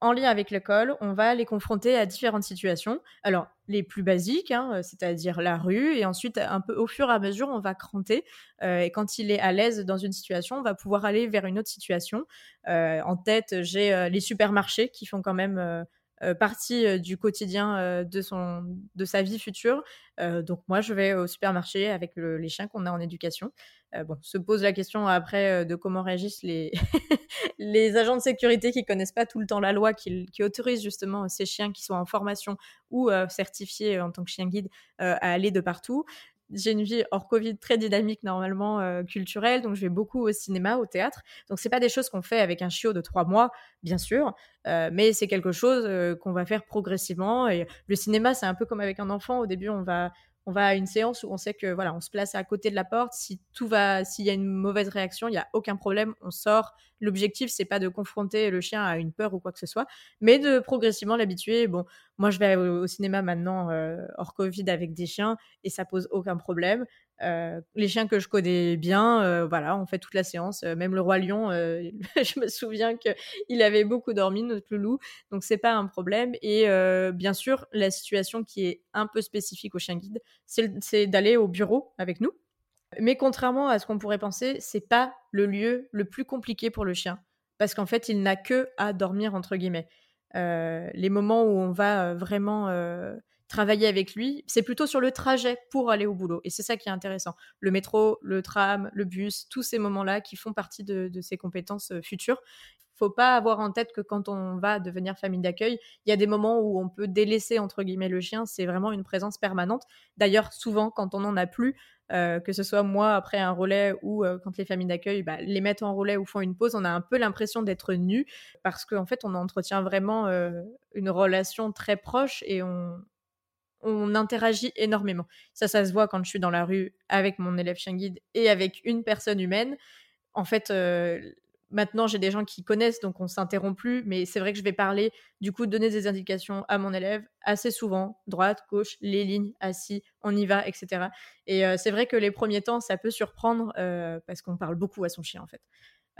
en lien avec l'école, on va les confronter à différentes situations. Alors, les plus basiques, hein, euh, c'est-à-dire la rue, et ensuite, un peu au fur et à mesure, on va cranter. Euh, et quand il est à l'aise dans une situation, on va pouvoir aller vers une autre situation. Euh, en tête, j'ai les supermarchés qui font quand même partie euh, du quotidien euh, de, son, de sa vie future. donc moi, je vais au supermarché avec les chiens qu'on a en éducation. bon, se pose la question après de comment réagissent les, les agents de sécurité qui connaissent pas tout le temps la loi, qui, qui autorise justement ces chiens qui sont en formation ou certifiés en tant que chien guide à aller de partout j'ai une vie hors Covid très dynamique normalement euh, culturelle, donc je vais beaucoup au cinéma, au théâtre. Donc c'est pas des choses qu'on fait avec un chiot de trois mois, bien sûr, euh, mais c'est quelque chose euh, qu'on va faire progressivement. Et le cinéma, c'est un peu comme avec un enfant. Au début, on va on va à une séance où on sait que voilà, on se place à côté de la porte. Si tout va, s'il y a une mauvaise réaction, il y a aucun problème, on sort. L'objectif c'est pas de confronter le chien à une peur ou quoi que ce soit, mais de progressivement l'habituer. Bon, moi je vais au, cinéma maintenant euh, hors Covid avec des chiens et ça pose aucun problème. Euh, les chiens que je connais bien, euh, voilà, on fait toute la séance. Même le roi lion, je me souviens que il avait beaucoup dormi notre loulou, donc c'est pas un problème. Et bien sûr, la situation qui est un peu spécifique au chien guide, c'est d'aller au bureau avec nous. Mais contrairement à ce qu'on pourrait penser, c'est pas le lieu le plus compliqué pour le chien, parce qu'en fait, il n'a que à dormir entre guillemets. les moments où on va vraiment travailler avec lui, c'est plutôt sur le trajet pour aller au boulot. Et c'est ça qui est intéressant. Le métro, le tram, le bus, tous ces moments-là qui font partie de, ses compétences euh, futures. Faut pas avoir en tête que quand on va devenir famille d'accueil, il y a des moments où on peut délaisser entre guillemets le chien. C'est vraiment une présence permanente. D'ailleurs, souvent quand on n'en a plus, euh, que ce soit moi après un relais ou euh, quand les familles d'accueil bah, les mettent en relais ou font une pause, on a un peu l'impression d'être nu parce qu'en fait on entretient vraiment une relation très proche et on, on interagit énormément. Ça, ça se voit quand je suis dans la rue avec mon élève chien guide et avec une personne humaine. En fait, euh, maintenant, j'ai des gens qui connaissent, donc on s'interrompt plus, mais c'est vrai que je vais parler, du coup, donner des indications à mon élève assez souvent, droite, gauche, les lignes, assis, on y va, etc. Et euh, c'est vrai que les premiers temps, ça peut surprendre euh, parce qu'on parle beaucoup à son chien, en fait.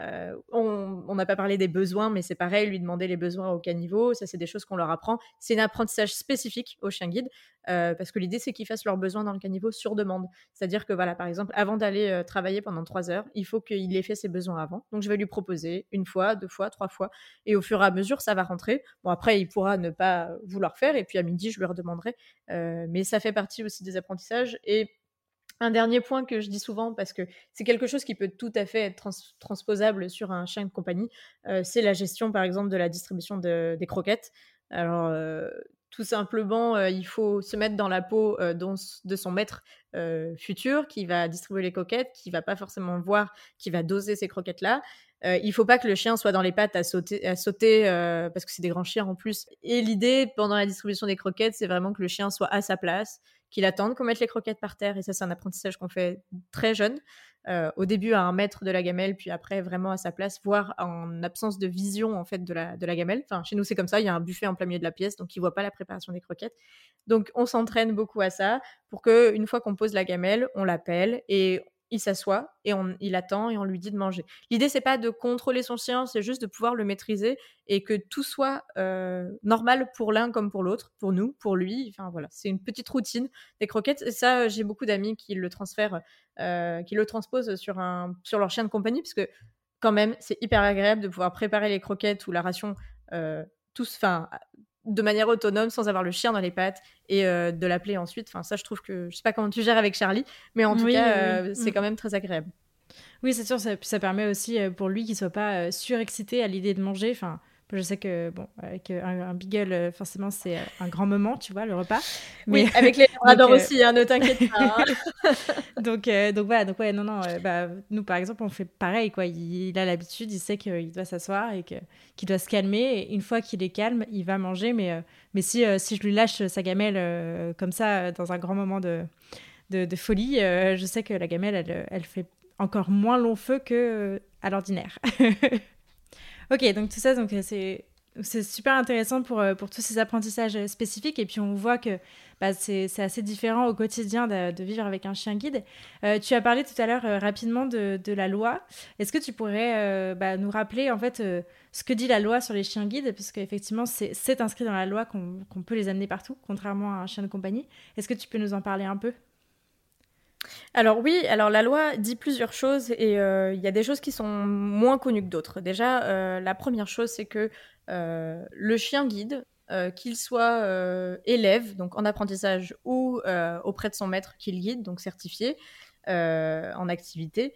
Euh, on n'a pas parlé des besoins, mais c'est pareil, lui demander les besoins au caniveau, ça c'est des choses qu'on leur apprend. C'est un apprentissage spécifique au chien guide, euh, parce que l'idée c'est qu'ils fassent leurs besoins dans le caniveau sur demande. C'est-à-dire que voilà, par exemple, avant d'aller euh, travailler pendant trois heures, il faut qu'il ait fait ses besoins avant. Donc je vais lui proposer une fois, deux fois, trois fois, et au fur et à mesure ça va rentrer. Bon après il pourra ne pas vouloir faire, et puis à midi je lui redemanderai. mais ça fait partie aussi des apprentissages et un dernier point que je dis souvent, parce que c'est quelque chose qui peut tout à fait être transposable sur un chien de compagnie, euh, c'est la gestion, par exemple, de la distribution des croquettes. Alors, euh, tout simplement, euh, il faut se mettre dans la peau de son maître futur qui va distribuer les croquettes, qui va pas forcément voir, qui va doser ces croquettes-là. il faut pas que le chien soit dans les pattes à sauter, à sauter parce que c'est des grands chiens en plus. Et l'idée pendant la distribution des croquettes, c'est vraiment que le chien soit à sa place, qu'il attende qu'on mette les croquettes par terre. Et ça, c'est un apprentissage qu'on fait très jeune. Euh, au début à un mètre de la gamelle, puis après vraiment à sa place, voire en absence de vision en fait de la, de la gamelle. Enfin, chez nous c'est comme ça, il y a un buffet en plein milieu de la pièce, donc il voit pas la préparation des croquettes. Donc on s'entraîne beaucoup à ça pour que une fois qu'on pose la gamelle, on l'appelle et il s'assoit et on, il attend et on lui dit de manger. L'idée, c'est pas de contrôler son chien, c'est juste de pouvoir le maîtriser et que tout soit euh, normal pour l'un comme pour l'autre, pour nous, pour lui. Voilà, c'est une petite routine des croquettes. Et ça, j'ai beaucoup d'amis qui le transfèrent, euh, qui le transposent sur, leur chien de compagnie, parce que quand même, c'est hyper agréable de pouvoir préparer les croquettes ou la ration euh, tous, enfin, de manière autonome sans avoir le chien dans les pattes et euh, de l'appeler ensuite. Enfin, ça, je trouve que je sais pas comment tu gères avec Charlie, mais en tout cas, euh, c'est mm. quand même très agréable. Oui, c'est sûr, ça, ça, permet aussi euh, pour lui qu'il soit pas surexcité à l'idée de manger. Enfin, je sais que, bon, avec un, un beagle, forcément, c'est un grand moment, tu vois, le repas. Mais... Oui, avec les labradors aussi, hein, ne t'inquiète pas. Hein. donc, donc voilà, donc ouais, non, non, bah, nous, par exemple, on fait pareil, quoi. Il, a l'habitude, il sait qu'il doit s'asseoir et qu'il doit se calmer. Et une fois qu'il est calme, il va manger. Mais, mais si, si je lui lâche sa gamelle comme ça, dans un grand moment de, de, de folie, je sais que la gamelle, elle, elle fait encore moins long feu que à l'ordinaire. Ok, donc tout ça, donc euh, c'est c'est super intéressant pour, euh, pour tous ces apprentissages euh, spécifiques. Et puis, on voit que bah, c'est assez différent au quotidien de, vivre avec un chien guide. tu as parlé tout à l'heure rapidement de, de, la loi. Est-ce que tu pourrais bah, nous rappeler en fait ce que dit la loi sur les chiens guides? Puisque effectivement, c'est inscrit dans la loi qu'on peut les amener partout, contrairement à un chien de compagnie. Est-ce que tu peux nous en parler un peu? Alors oui, alors la loi dit plusieurs choses et euh, il y a des choses qui sont moins connues que d'autres. Déjà, euh, la première chose, c'est que euh, le chien guide, qu'il soit élève, donc en apprentissage, ou auprès de son maître qu'il guide, donc certifié en activité,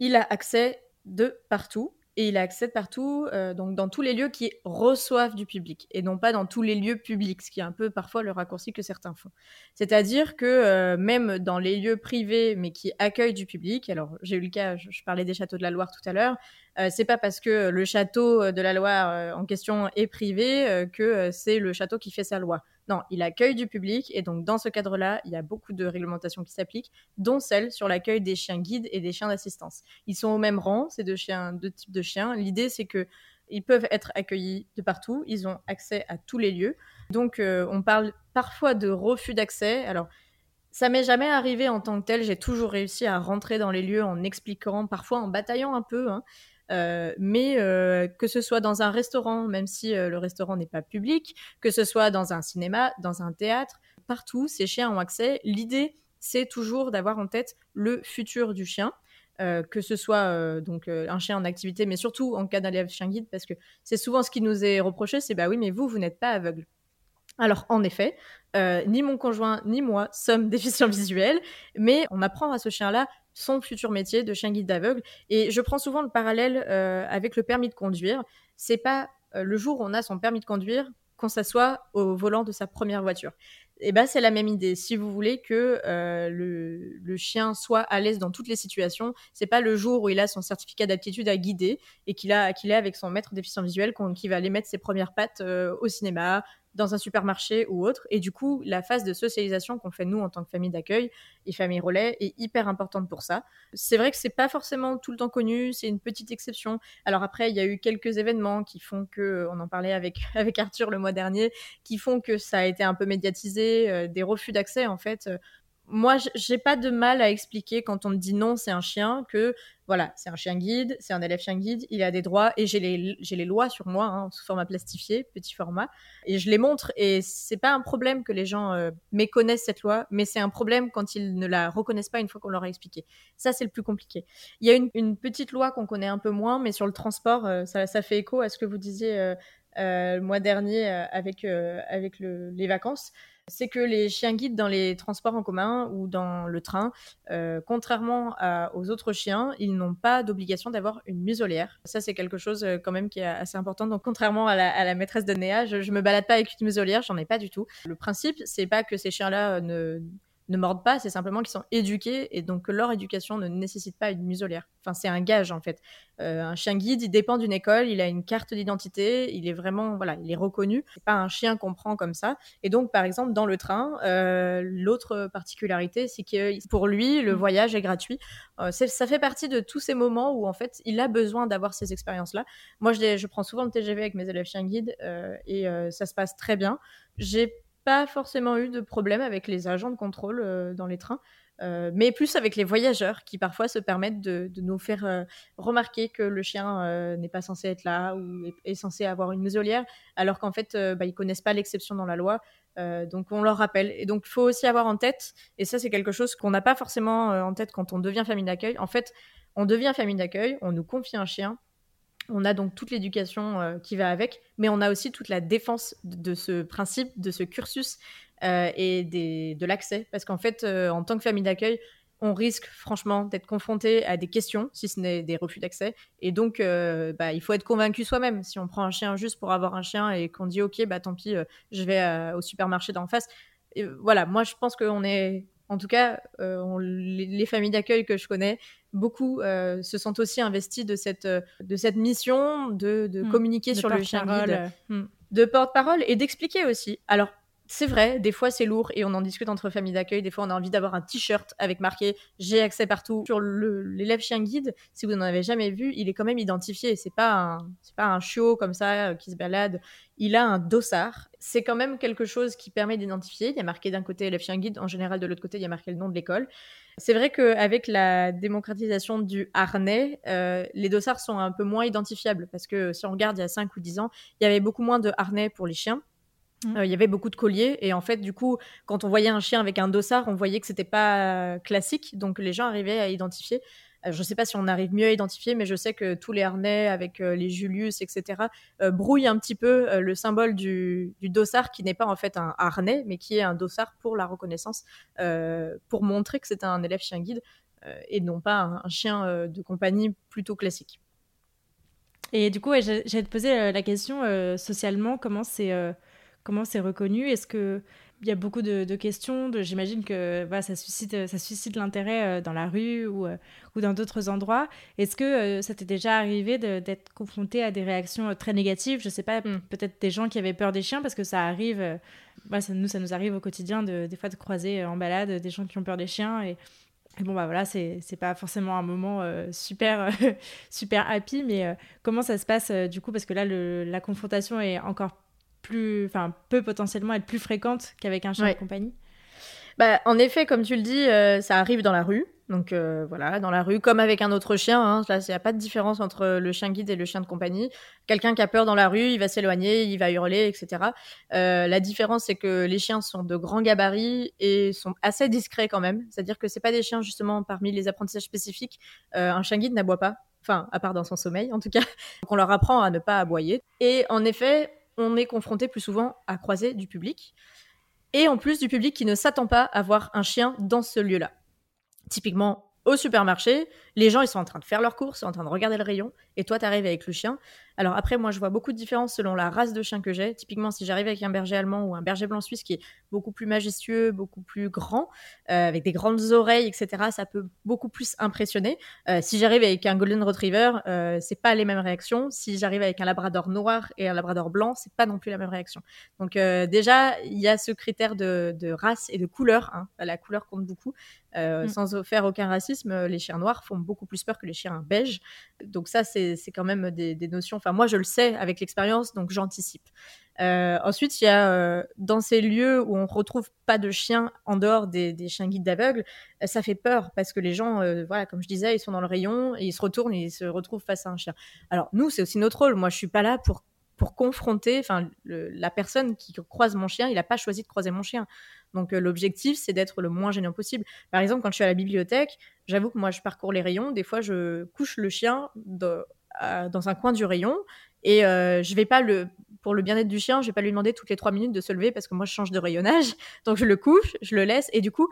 il a accès de partout et il a accès partout, euh, donc dans tous les lieux qui reçoivent du public et non pas dans tous les lieux publics, ce qui est un peu parfois le raccourci que certains font. C'est-à-dire que euh, même dans les lieux privés mais qui accueillent du public, alors j'ai eu le cas, je, parlais des châteaux de la Loire tout à l'heure, euh, c'est pas parce que le château de la Loire en question est privé que c'est le château qui fait sa loi. Non, il accueille du public et donc dans ce cadre-là, il y a beaucoup de réglementations qui s'appliquent, dont celle sur l'accueil des chiens guides et des chiens d'assistance. Ils sont au même rang, ces deux chiens, deux types de chiens. L'idée, c'est que ils peuvent être accueillis de partout, ils ont accès à tous les lieux. Donc, euh, on parle parfois de refus d'accès. Alors, ça m'est jamais arrivé en tant que tel. J'ai toujours réussi à rentrer dans les lieux en expliquant, parfois en bataillant un peu. Hein. Euh, mais euh, que ce soit dans un restaurant, même si euh, le restaurant n'est pas public, que ce soit dans un cinéma, dans un théâtre, partout, ces chiens ont accès. L'idée, c'est toujours d'avoir en tête le futur du chien. que ce soit donc un chien en activité, mais surtout en cas d'élève chien guide, parce que c'est souvent ce qui nous est reproché, c'est bah oui, mais vous, vous n'êtes pas aveugle. Alors en effet, ni mon conjoint ni moi sommes déficients visuels, mais on apprend à ce chien-là son futur métier de chien guide d'aveugle. Et je prends souvent le parallèle euh, avec le permis de conduire. C'est pas euh, le jour où on a son permis de conduire qu'on s'assoit au volant de sa première voiture. Et eh ben c'est la même idée. Si vous voulez que euh, le, chien soit à l'aise dans toutes les situations, c'est pas le jour où il a son certificat d'aptitude à guider et qu'il a qu'il est avec son maître déficient visuel qui va aller mettre ses premières pattes au cinéma, dans un supermarché ou autre. Et du coup, la phase de socialisation qu'on fait nous en tant que famille d'accueil et famille relais est hyper importante pour ça. C'est vrai que c'est pas forcément tout le temps connu, c'est une petite exception. Alors après, il y a eu quelques événements qui font que, on en parlait avec, avec Arthur le mois dernier, qui font que ça a été un peu médiatisé, euh, des refus d'accès en fait. Moi, j'ai pas de mal à expliquer quand on me dit non, c'est un chien, que voilà, c'est un chien guide, c'est un élève chien guide, il a des droits et j'ai les, les lois sur moi, hein, sous format plastifié, petit format, et je les montre. Et c'est pas un problème que les gens euh, méconnaissent cette loi, mais c'est un problème quand ils ne la reconnaissent pas une fois qu'on leur a expliqué. Ça, c'est le plus compliqué. Il y a une, petite loi qu'on connaît un peu moins, mais sur le transport, euh, ça, ça, fait écho à ce que vous disiez euh, le mois dernier avec, avec les vacances c'est que les chiens guides dans les transports en commun ou dans le train, euh, contrairement aux autres chiens, ils n'ont pas d'obligation d'avoir une muselière. Ça, c'est quelque chose euh, quand même qui est assez important. Donc, contrairement à la, maîtresse de Néa, je, je me balade pas avec une muselière, j'en ai pas du tout. Le principe, c'est pas que ces chiens-là ne ne mordent pas, c'est simplement qu'ils sont éduqués et donc que leur éducation ne nécessite pas une muselière. Enfin, c'est un gage en fait. Euh, un chien guide, il dépend d'une école, il a une carte d'identité, il est vraiment, voilà, il est reconnu. C'est pas un chien qu'on prend comme ça. Et donc, par exemple, dans le train, euh, l'autre particularité, c'est que pour lui, le mmh. voyage est gratuit. Euh, ça fait partie de tous ces moments où en fait, il a besoin d'avoir ces expériences-là. Moi, je, je, prends souvent le TGV avec mes élèves chiens guides et ça se passe très bien. J'ai pas forcément eu de problème avec les agents de contrôle euh, dans les trains, euh, mais plus avec les voyageurs qui parfois se permettent de, nous faire euh, remarquer que le chien n'est pas censé être là ou est, censé avoir une muselière, alors qu'en fait, bah, ils connaissent pas l'exception dans la loi. donc on leur rappelle. Et donc il faut aussi avoir en tête, et ça c'est quelque chose qu'on n'a pas forcément en tête quand on devient famille d'accueil. En fait, on devient famille d'accueil, on nous confie un chien, on a donc toute l'éducation euh, qui va avec, mais on a aussi toute la défense de, ce principe, de ce cursus euh, et de l'accès. Parce qu'en fait, euh, en tant que famille d'accueil, on risque franchement d'être confronté à des questions, si ce n'est des refus d'accès. Et donc, bah, il faut être convaincu soi-même. Si on prend un chien juste pour avoir un chien et qu'on dit, OK, bah, tant pis, je vais au supermarché d'en face. voilà, moi, je pense qu'on est en tout cas, euh, les, familles d'accueil que je connais, beaucoup euh, se sentent aussi investis de cette, euh, de cette mission de, de mmh. communiquer sur le chien guide, mmh. de porte-parole et d'expliquer aussi. Alors, c'est vrai, des fois c'est lourd et on en discute entre familles d'accueil. Des fois, on a envie d'avoir un t-shirt avec marqué J'ai accès partout. Sur l'élève chien guide, si vous n'en avez jamais vu, il est quand même identifié. C'est pas un, c'est pas un chiot comme ça euh, qui se balade. Il a un dossard. C'est quand même quelque chose qui permet d'identifier. Il y a marqué d'un côté élève chien guide, en général de l'autre côté, il y a marqué le nom de l'école. C'est vrai qu'avec la démocratisation du harnais, euh, les dossards sont un peu moins identifiables parce que si on regarde il y a 5 ou 10 ans, il y avait beaucoup moins de harnais pour les chiens. Mmh. Euh, il y avait beaucoup de colliers et en fait, du coup, quand on voyait un chien avec un dossard, on voyait que c'était pas classique, donc les gens arrivaient à identifier. Euh, je ne sais pas si on arrive mieux à identifier, mais je sais que tous les harnais avec euh, les Julius, etc., brouillent un petit peu le symbole du, dossard qui n'est pas en fait un harnais, mais qui est un dossard pour la reconnaissance, pour montrer que c'est un élève chien guide et non pas un, chien de compagnie plutôt classique. Et du coup, j'allais te poser la question socialement, comment c'est Comment c'est reconnu? Est-ce que il y a beaucoup de, questions J'imagine que ça suscite, ça suscite l'intérêt euh, dans la rue ou, euh, ou dans d'autres endroits. Est-ce que euh, ça t'est déjà arrivé d'être confronté à des réactions très négatives? Je ne sais pas, hmm. peut-être des gens qui avaient peur des chiens parce que ça arrive. ça, nous, ça nous arrive au quotidien de, des fois de croiser en balade des gens qui ont peur des chiens et bon, bah voilà, c'est pas forcément un moment super, super happy, mais comment ça se passe du coup? Parce que là, le, la confrontation est encore plus, enfin, peut potentiellement être plus fréquente qu'avec un chien de compagnie bah, en effet, comme tu le dis, euh, ça arrive dans la rue. Donc euh, voilà, dans la rue, comme avec un autre chien. Hein, là, il n'y a pas de différence entre le chien guide et le chien de compagnie. Quelqu'un qui a peur dans la rue, il va s'éloigner, il va hurler, etc. Euh, la différence, c'est que les chiens sont de grands gabarits et sont assez discrets quand même. C'est-à-dire que c'est pas des chiens justement parmi les apprentissages spécifiques. un chien guide n'aboie pas, enfin à part dans son sommeil en tout cas. Donc on leur apprend à ne pas aboyer. Et en effet, on est confronté plus souvent à croiser du public. Et en plus du public qui ne s'attend pas à voir un chien dans ce lieu-là. Typiquement, au supermarché, les gens ils sont en train de faire leurs courses, en train de regarder le rayon, et toi tu arrives avec le chien. Alors après, moi je vois beaucoup de différences selon la race de chien que j'ai. Typiquement, si j'arrive avec un berger allemand ou un berger blanc suisse qui est beaucoup plus majestueux, beaucoup plus grand, euh, avec des grandes oreilles, etc., ça peut beaucoup plus impressionner. Euh, si j'arrive avec un golden retriever, euh, c'est pas les mêmes réactions. Si j'arrive avec un labrador noir et un labrador blanc, c'est pas non plus la même réaction. Donc déjà, il y a ce critère de, race et de couleur. Hein. La couleur compte beaucoup. Mm. Sans faire aucun racisme, les chiens noirs font beaucoup plus peur que les chiens beiges. Donc ça, c'est quand même des, notions. Enfin, moi, je le sais avec l'expérience, donc j'anticipe. Euh, ensuite, il y a euh, dans ces lieux où on retrouve pas de chiens en dehors des, des chiens guides d'aveugles, euh, ça fait peur parce que les gens, voilà, comme je disais, ils sont dans le rayon et ils se retournent et ils se retrouvent face à un chien. Alors nous, c'est aussi notre rôle. Moi, je suis pas là pour pour confronter, enfin, la personne qui croise mon chien, il n'a pas choisi de croiser mon chien. Donc l'objectif, c'est d'être le moins gênant possible. Par exemple, quand je suis à la bibliothèque, j'avoue que moi, je parcours les rayons. Des fois, je couche le chien dans un coin du rayon et euh, je vais pas le pour le bien-être du chien, je vais pas lui demander toutes les trois minutes de se lever parce que moi je change de rayonnage. Donc je le couche, je le laisse et du coup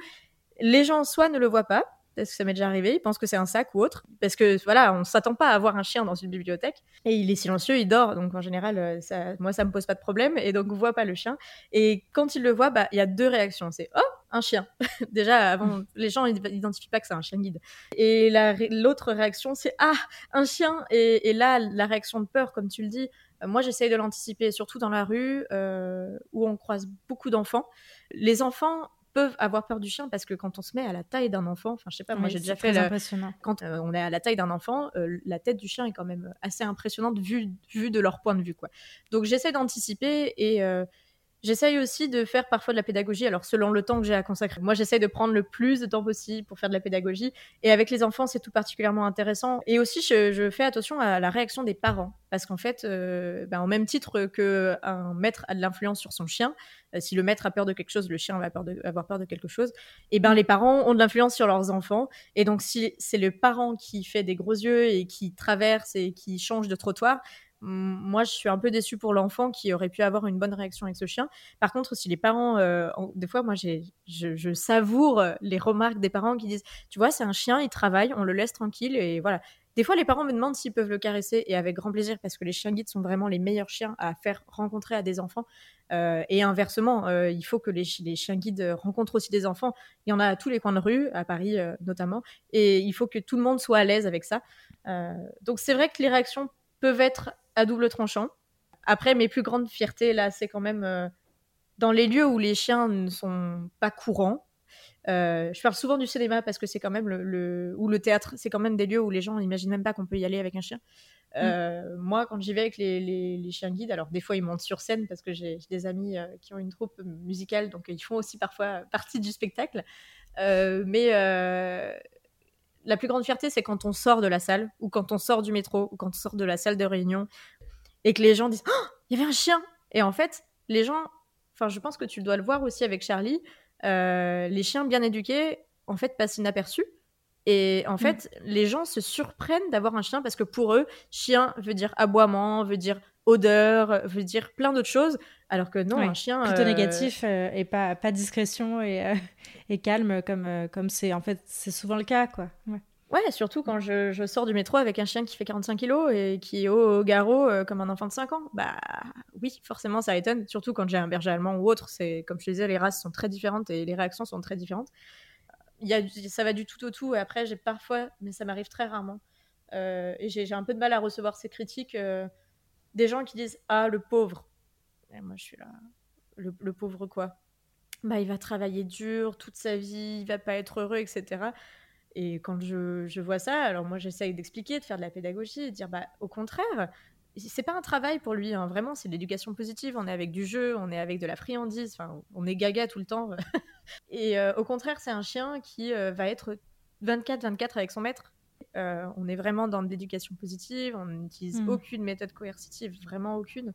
les gens soit ne le voient pas parce que ça m'est déjà arrivé, ils pensent que c'est un sac ou autre parce que voilà, on s'attend pas à avoir un chien dans une bibliothèque et il est silencieux, il dort donc en général euh, ça, moi ça me pose pas de problème et donc on voit pas le chien et quand il le voit bah il y a deux réactions, c'est oh un chien. Déjà, avant, les gens n'identifient pas que c'est un chien guide. Et l'autre réaction, c'est ah, un chien. Et, là, la réaction de peur, comme tu le dis, euh, moi, j'essaye de l'anticiper, surtout dans la rue euh, où on croise beaucoup d'enfants. Les enfants peuvent avoir peur du chien parce que quand on se met à la taille d'un enfant, enfin je sais pas, moi j'ai déjà fait impressionnant. quand euh, on est à la taille d'un enfant, la tête du chien est quand même assez impressionnante vu, de leur point de vue quoi. Donc j'essaie d'anticiper et J'essaye aussi de faire parfois de la pédagogie, alors selon le temps que j'ai à consacrer. Moi, j'essaye de prendre le plus de temps possible pour faire de la pédagogie. Et avec les enfants, c'est tout particulièrement intéressant. Et aussi, je, fais attention à la réaction des parents. Parce qu'en fait, euh, ben, au même titre qu'un maître a de l'influence sur son chien, euh, si le maître a peur de quelque chose, le chien va avoir peur de quelque chose. Et ben les parents ont de l'influence sur leurs enfants. Et donc, si c'est le parent qui fait des gros yeux et qui traverse et qui change de trottoir, moi, je suis un peu déçue pour l'enfant qui aurait pu avoir une bonne réaction avec ce chien. Par contre, si les parents, euh, des fois, moi, je, je, savoure les remarques des parents qui disent, tu vois, c'est un chien, il travaille, on le laisse tranquille et voilà. Des fois, les parents me demandent s'ils peuvent le caresser et avec grand plaisir parce que les chiens guides sont vraiment les meilleurs chiens à faire rencontrer à des enfants. Euh, et inversement, il faut que les, chiens guides rencontrent aussi des enfants. Il y en a à tous les coins de rue, à Paris notamment, et il faut que tout le monde soit à l'aise avec ça. donc c'est vrai que les réactions peuvent être à double tranchant. Après, mes plus grandes fiertés, là, c'est quand même euh, dans les lieux où les chiens ne sont pas courants. Euh, je parle souvent du cinéma parce que c'est quand même le, ou le théâtre, c'est quand même des lieux où les gens n'imaginent même pas qu'on peut y aller avec un chien. Euh, mm. Moi, quand j'y vais avec les, chiens guides, alors des fois ils montent sur scène parce que j'ai des amis qui ont une troupe musicale, donc ils font aussi parfois partie du spectacle. mais la plus grande fierté, c'est quand on sort de la salle, ou quand on sort du métro, ou quand on sort de la salle de réunion, et que les gens disent oh, il y avait un chien Et en fait, les gens, enfin, je pense que tu dois le voir aussi avec Charlie, euh, les chiens bien éduqués, en fait, passent inaperçus. Et en mm. fait, les gens se surprennent d'avoir un chien parce que pour eux, chien veut dire aboiement, veut dire odeur, veut dire plein d'autres choses. Alors que non, un chien. Plutôt euh, négatif euh, et pas, pas discrétion et, euh, et calme comme comme c'est en fait c'est souvent le cas quoi. Ouais. Ouais, surtout quand je, sors du métro avec un chien qui fait 45 kilos et qui est au garrot comme un enfant de 5 ans. Bah oui, forcément ça étonne. Surtout quand j'ai un berger allemand ou autre. C'est comme je te disais, les races sont très différentes et les réactions sont très différentes. Il y a, ça va du tout au tout. Et après, j'ai parfois, mais ça m'arrive très rarement. et j'ai un peu de mal à recevoir ces critiques des gens qui disent Ah, le pauvre. Moi, je suis là. Le, pauvre quoi? Bah, il va travailler dur toute sa vie, il va pas être heureux, etc. Et quand je, je vois ça, alors moi, j'essaye d'expliquer, de faire de la pédagogie, de dire Bah, au contraire, c'est pas un travail pour lui, hein. vraiment, c'est de l'éducation positive. On est avec du jeu, on est avec de la friandise, on est gaga tout le temps. et euh, au contraire, c'est un chien qui euh, va être 24-24 avec son maître. Euh, on est vraiment dans de l'éducation positive, on n'utilise hmm. aucune méthode coercitive, vraiment aucune.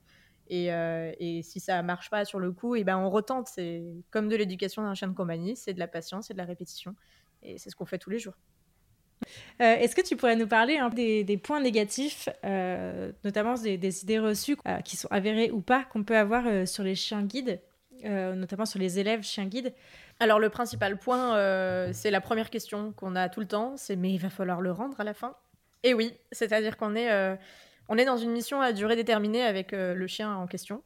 Euh, et, si ça marche pas sur le coup, et ben on retente. C'est comme de l'éducation d'un chien de compagnie, c'est de la patience, c'est de la répétition. Et c'est ce qu'on fait tous les jours. Euh, est-ce que tu pourrais nous parler des, points négatifs, notamment des, idées reçues qui sont avérées ou pas, qu'on peut avoir sur les chiens guides, notamment sur les élèves chiens guides? Alors le principal point, euh, c'est la première question qu'on a tout le temps, c'est mais il va falloir le rendre à la fin? Et oui, c'est-à-dire qu'on est, euh, on est dans une mission à durée déterminée avec euh, le chien en question,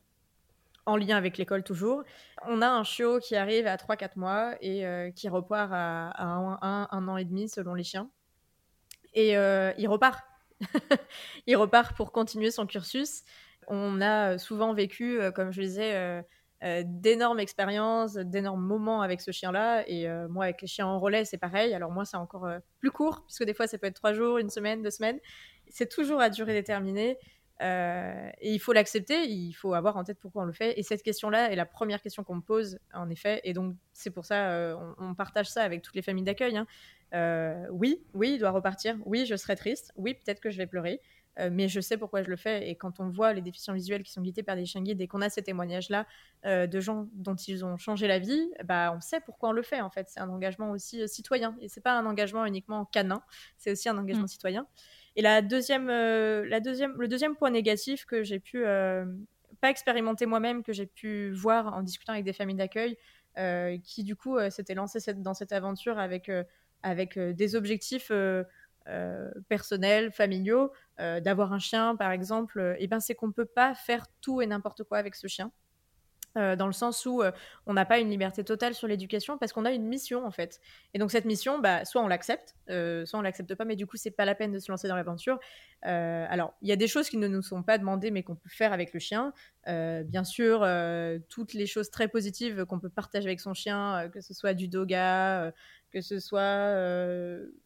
en lien avec l'école toujours. On a un chiot qui arrive à 3-4 mois et qui repart à, 1 an et demi selon les chiens. Et il repart. il repart pour continuer son cursus. On a souvent vécu, comme je disais, d'énormes expériences, d'énormes moments avec ce chien-là. Et moi, avec les chiens en relais, c'est pareil. Alors moi, c'est encore plus court, puisque des fois, ça peut être trois jours, une semaine, deux semaines. C'est toujours à durée déterminée. Euh, et il faut l'accepter, il faut avoir en tête pourquoi on le fait. Et cette question-là est la première question qu'on me pose, en effet. Et donc, c'est pour ça, euh, on, partage ça avec toutes les familles d'accueil. Hein. Euh, oui, oui, il doit repartir. Oui, je serai triste. Oui, peut-être que je vais pleurer. mais je sais pourquoi je le fais. Et quand on voit les déficients visuels qui sont guidés par des chiens guides et qu'on a ces témoignages-là de gens dont ils ont changé la vie, bah, on sait pourquoi on le fait, en fait. C'est un engagement aussi citoyen. Et c'est pas un engagement uniquement canin, c'est aussi un engagement mmh. citoyen. Et la deuxième, euh, la deuxième, le deuxième point négatif que j'ai pu euh, pas expérimenter moi-même, que j'ai pu voir en discutant avec des familles d'accueil, euh, qui du coup s'étaient lancées dans cette aventure avec, avec des objectifs personnels, familiaux, d'avoir un chien par exemple, et ben c'est qu'on peut pas faire tout et n'importe quoi avec ce chien. Euh, dans le sens où euh, on n'a pas une liberté totale sur l'éducation parce qu'on a une mission en fait. Et donc cette mission, bah, soit on l'accepte, euh, soit on l'accepte pas, mais du coup c'est pas la peine de se lancer dans l'aventure. alors il y a des choses qui ne nous sont pas demandées mais qu'on peut faire avec le chien. bien sûr, toutes les choses très positives qu'on peut partager avec son chien, que ce soit du doga, que ce soit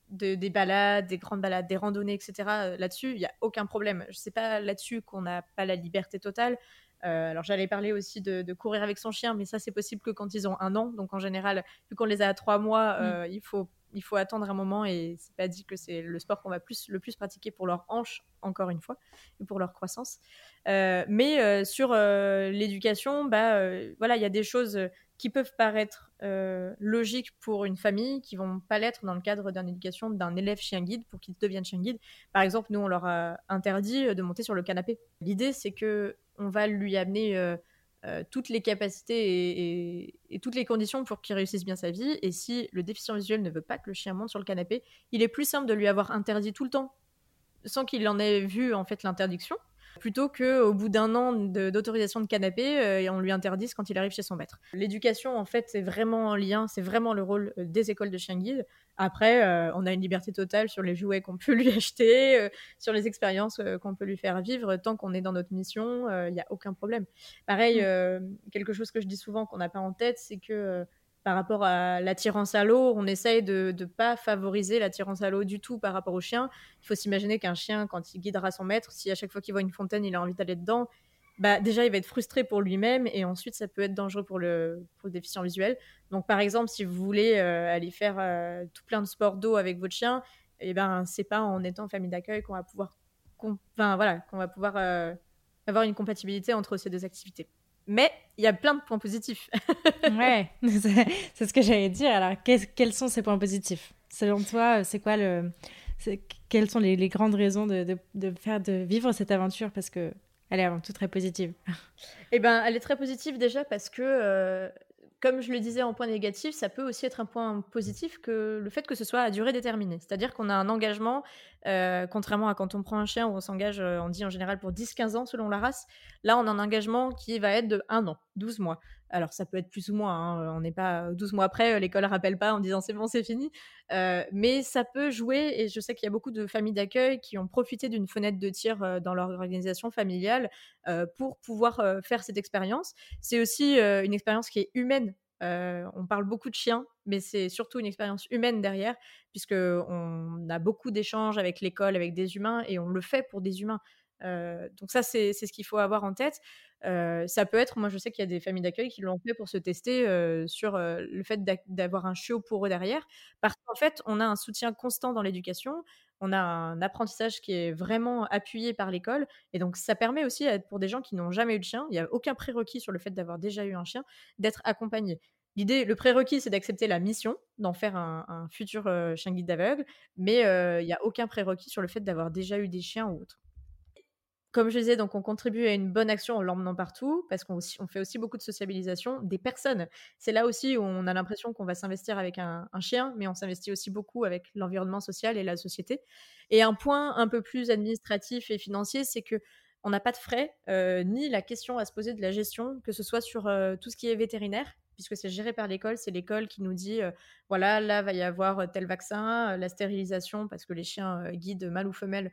des balades, des grandes balades, des randonnées, etc. Là-dessus, il n'y a aucun problème. Je sais pas là-dessus qu'on n'a pas la liberté totale. Euh, alors j'allais parler aussi de, courir avec son chien, mais ça c'est possible que quand ils ont un an. Donc en général, vu qu'on les a à trois mois, mm. euh, il faut il faut attendre un moment et c'est pas dit que c'est le sport qu'on va plus, le plus pratiquer pour leur hanche, encore une fois, et pour leur croissance. Euh, mais sur l'éducation, bah, voilà, il y a des choses qui peuvent paraître logiques pour une famille, qui vont pas l'être dans le cadre d'une éducation d'un élève chien guide pour qu'il devienne chien guide. Par exemple, nous, on leur a interdit de monter sur le canapé. L'idée, c'est que on va lui amener euh, euh, toutes les capacités et, toutes les conditions pour qu'il réussisse bien sa vie. Et si le déficient visuel ne veut pas que le chien monte sur le canapé, il est plus simple de lui avoir interdit tout le temps, sans qu'il en ait vu en fait l'interdiction, plutôt qu'au bout d'un an d'autorisation de, canapé, euh, on lui interdise quand il arrive chez son maître. L'éducation, en fait, c'est vraiment en lien, c'est vraiment le rôle des écoles de chien guide. Après, euh, on a une liberté totale sur les jouets qu'on peut lui acheter, sur les expériences qu'on peut lui faire vivre. Tant qu'on est dans notre mission, il n'y a aucun problème. Pareil, mmh. quelque chose que je dis souvent qu'on n'a pas en tête, c'est que par rapport à l'attirance à l'eau, on essaye de ne pas favoriser l'attirance à l'eau du tout par rapport au chien. Il faut s'imaginer qu'un chien, quand il guidera son maître, si à chaque fois qu'il voit une fontaine, il a envie d'aller dedans, bah déjà il va être frustré pour lui-même et ensuite ça peut être dangereux pour le, déficient visuel. Donc par exemple, si vous voulez euh, aller faire euh, tout plein de sports d'eau avec votre chien, et eh ben c'est pas en étant famille d'accueil qu'on va pouvoir, enfin voilà, qu'on va pouvoir euh, avoir une compatibilité entre ces deux activités. Mais il y a plein de points positifs. ouais, c'est ce que j'allais dire. Alors, quels sont ces points positifs? Selon toi, c'est quoi le. Quelles sont les, grandes raisons de, de, faire de vivre cette aventure? Parce que elle est avant tout très positive. Eh ben, elle est très positive déjà parce que euh, comme je le disais en point négatif, ça peut aussi être un point positif que le fait que ce soit à durée déterminée. C'est-à-dire qu'on a un engagement, euh, contrairement à quand on prend un chien où on s'engage, euh, on dit en général pour 10-15 ans selon la race. Là, on a un engagement qui va être de 1 an, 12 mois. Alors, ça peut être plus ou moins, hein, on n'est pas 12 mois après, l'école ne rappelle pas en disant c'est bon, c'est fini. Euh, mais ça peut jouer, et je sais qu'il y a beaucoup de familles d'accueil qui ont profité d'une fenêtre de tir dans leur organisation familiale pour pouvoir faire cette expérience. C'est aussi une expérience qui est humaine on parle beaucoup de chiens, mais c'est surtout une expérience humaine derrière, puisque on a beaucoup d'échanges avec l'école, avec des humains, et on le fait pour des humains. donc ça, c'est ce qu'il faut avoir en tête. Ça peut être, moi je sais qu'il y a des familles d'accueil qui l'ont fait pour se tester sur le fait d'avoir un chiot pour eux derrière, parce qu'en fait, on a un soutien constant dans l'éducation, on a un apprentissage qui est vraiment appuyé par l'école, et donc ça permet aussi pour des gens qui n'ont jamais eu de chien, il n'y a aucun prérequis sur le fait d'avoir déjà eu un chien, d'être accompagné. L'idée, le prérequis, c'est d'accepter la mission, d'en faire un, futur chien guide d'aveugle, mais il n'y a aucun prérequis sur le fait d'avoir déjà eu des chiens ou autre. Comme je disais, donc on contribue à une bonne action en l'emmenant partout, parce qu'on fait aussi beaucoup de sociabilisation des personnes. C'est là aussi où on a l'impression qu'on va s'investir avec un, chien, mais on s'investit aussi beaucoup avec l'environnement social et la société. Et un point un peu plus administratif et financier, c'est que on n'a pas de frais, euh, ni la question à se poser de la gestion, que ce soit sur euh, tout ce qui est vétérinaire, puisque c'est géré par l'école. C'est l'école qui nous dit, voilà, là va y avoir tel vaccin, la stérilisation, parce que les chiens guides mâles ou femelles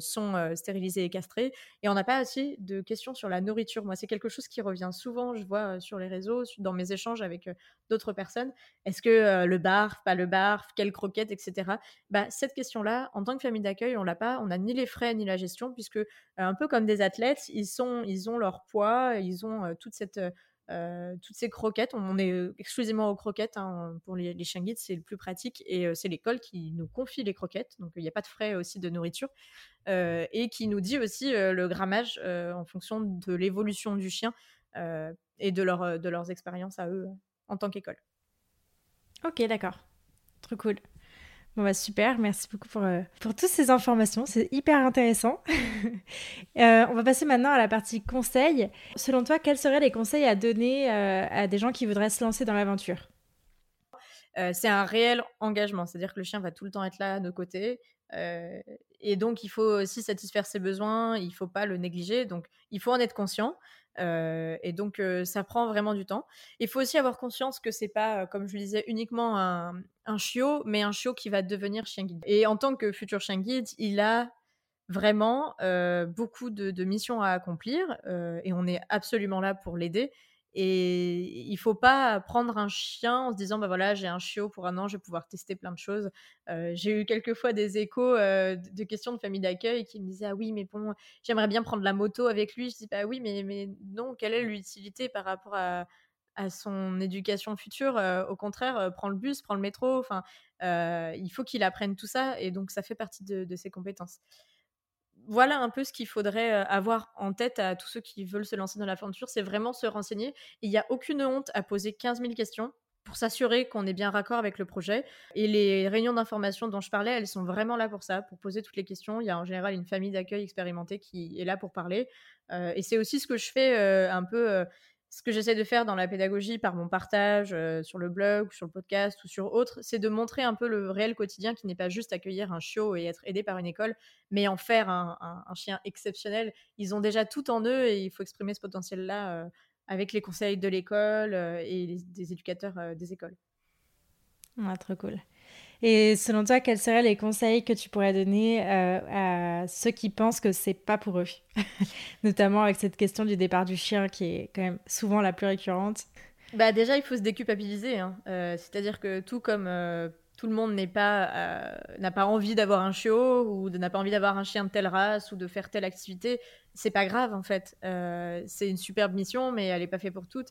sont stérilisés et castrés. Et on n'a pas assez de questions sur la nourriture. Moi, c'est quelque chose qui revient souvent, je vois sur les réseaux, dans mes échanges avec d'autres personnes. Est-ce que le barf, pas le barf, quelle croquette, etc. Bah, cette question-là, en tant que famille d'accueil, on l'a pas. On n'a ni les frais ni la gestion, puisque un peu comme des athlètes, ils, sont, ils ont leur poids, ils ont toute cette euh, toutes ces croquettes, on est euh, exclusivement aux croquettes. Hein, pour les, chiens guides, c'est le plus pratique. Et euh, c'est l'école qui nous confie les croquettes. Donc, il n'y a pas de frais aussi de nourriture. et qui nous dit aussi le grammage en fonction de l'évolution du chien et de, de leurs expériences à eux en tant qu'école. Ok, d'accord. Trop cool. Bon bah super, merci beaucoup pour, euh, pour toutes ces informations, c'est hyper intéressant. euh, on va passer maintenant à la partie conseils. Selon toi, quels seraient les conseils à donner euh, à des gens qui voudraient se lancer dans l'aventure? C'est un réel engagement, c'est-à-dire que le chien va tout le temps être là à nos côtés. Et donc, il faut aussi satisfaire ses besoins, il ne faut pas le négliger, donc il faut en être conscient. Euh, et donc, euh, ça prend vraiment du temps. Il faut aussi avoir conscience que c'est pas, euh, comme je le disais, uniquement un, chiot, mais un chiot qui va devenir chien guide. Et en tant que futur chien guide, il a vraiment beaucoup de, missions à accomplir et on est absolument là pour l'aider. Et il faut pas prendre un chien en se disant bah voilà j'ai un chiot pour un an je vais pouvoir tester plein de choses. Euh, j'ai eu quelques fois des échos euh, de questions de famille d'accueil qui me disaient ah oui mais bon j'aimerais bien prendre la moto avec lui. Je dis bah oui mais mais non quelle est l'utilité par rapport à, à son éducation future? Euh, Au contraire prends le bus prends le métro. Enfin il faut qu'il apprenne tout ça et donc ça fait partie de, de ses compétences voilà un peu ce qu'il faudrait avoir en tête à tous ceux qui veulent se lancer dans l'aventure, c'est vraiment se renseigner. Il n'y a aucune honte à poser 15 000 questions pour s'assurer qu'on est bien raccord avec le projet. Et les réunions d'information dont je parlais, elles sont vraiment là pour ça, pour poser toutes les questions. Il y a en général une famille d'accueil expérimentée qui est là pour parler. Et c'est aussi ce que je fais un peu ce que j'essaie de faire dans la pédagogie par mon partage euh, sur le blog, sur le podcast ou sur autre, c'est de montrer un peu le réel quotidien qui n'est pas juste accueillir un chiot et être aidé par une école, mais en faire un, chien exceptionnel. Ils ont déjà tout en eux et il faut exprimer ce potentiel-là euh, avec les conseils de l'école euh, et des éducateurs des écoles. Ah, trop cool. Et selon toi, quels seraient les conseils que tu pourrais donner euh, à ceux qui pensent que c'est pas pour eux? Notamment avec cette question du départ du chien qui est quand même souvent la plus récurrente. Bah déjà, il faut se déculpabiliser. Hein. Euh, c'est-à-dire que tout comme euh, tout le monde n'est pas n'a pas envie d'avoir un chiot ou n'a pas envie d'avoir un chien de telle race ou de faire telle activité, c'est pas grave en fait. Euh, c'est une superbe mission, mais elle n'est pas faite pour toutes.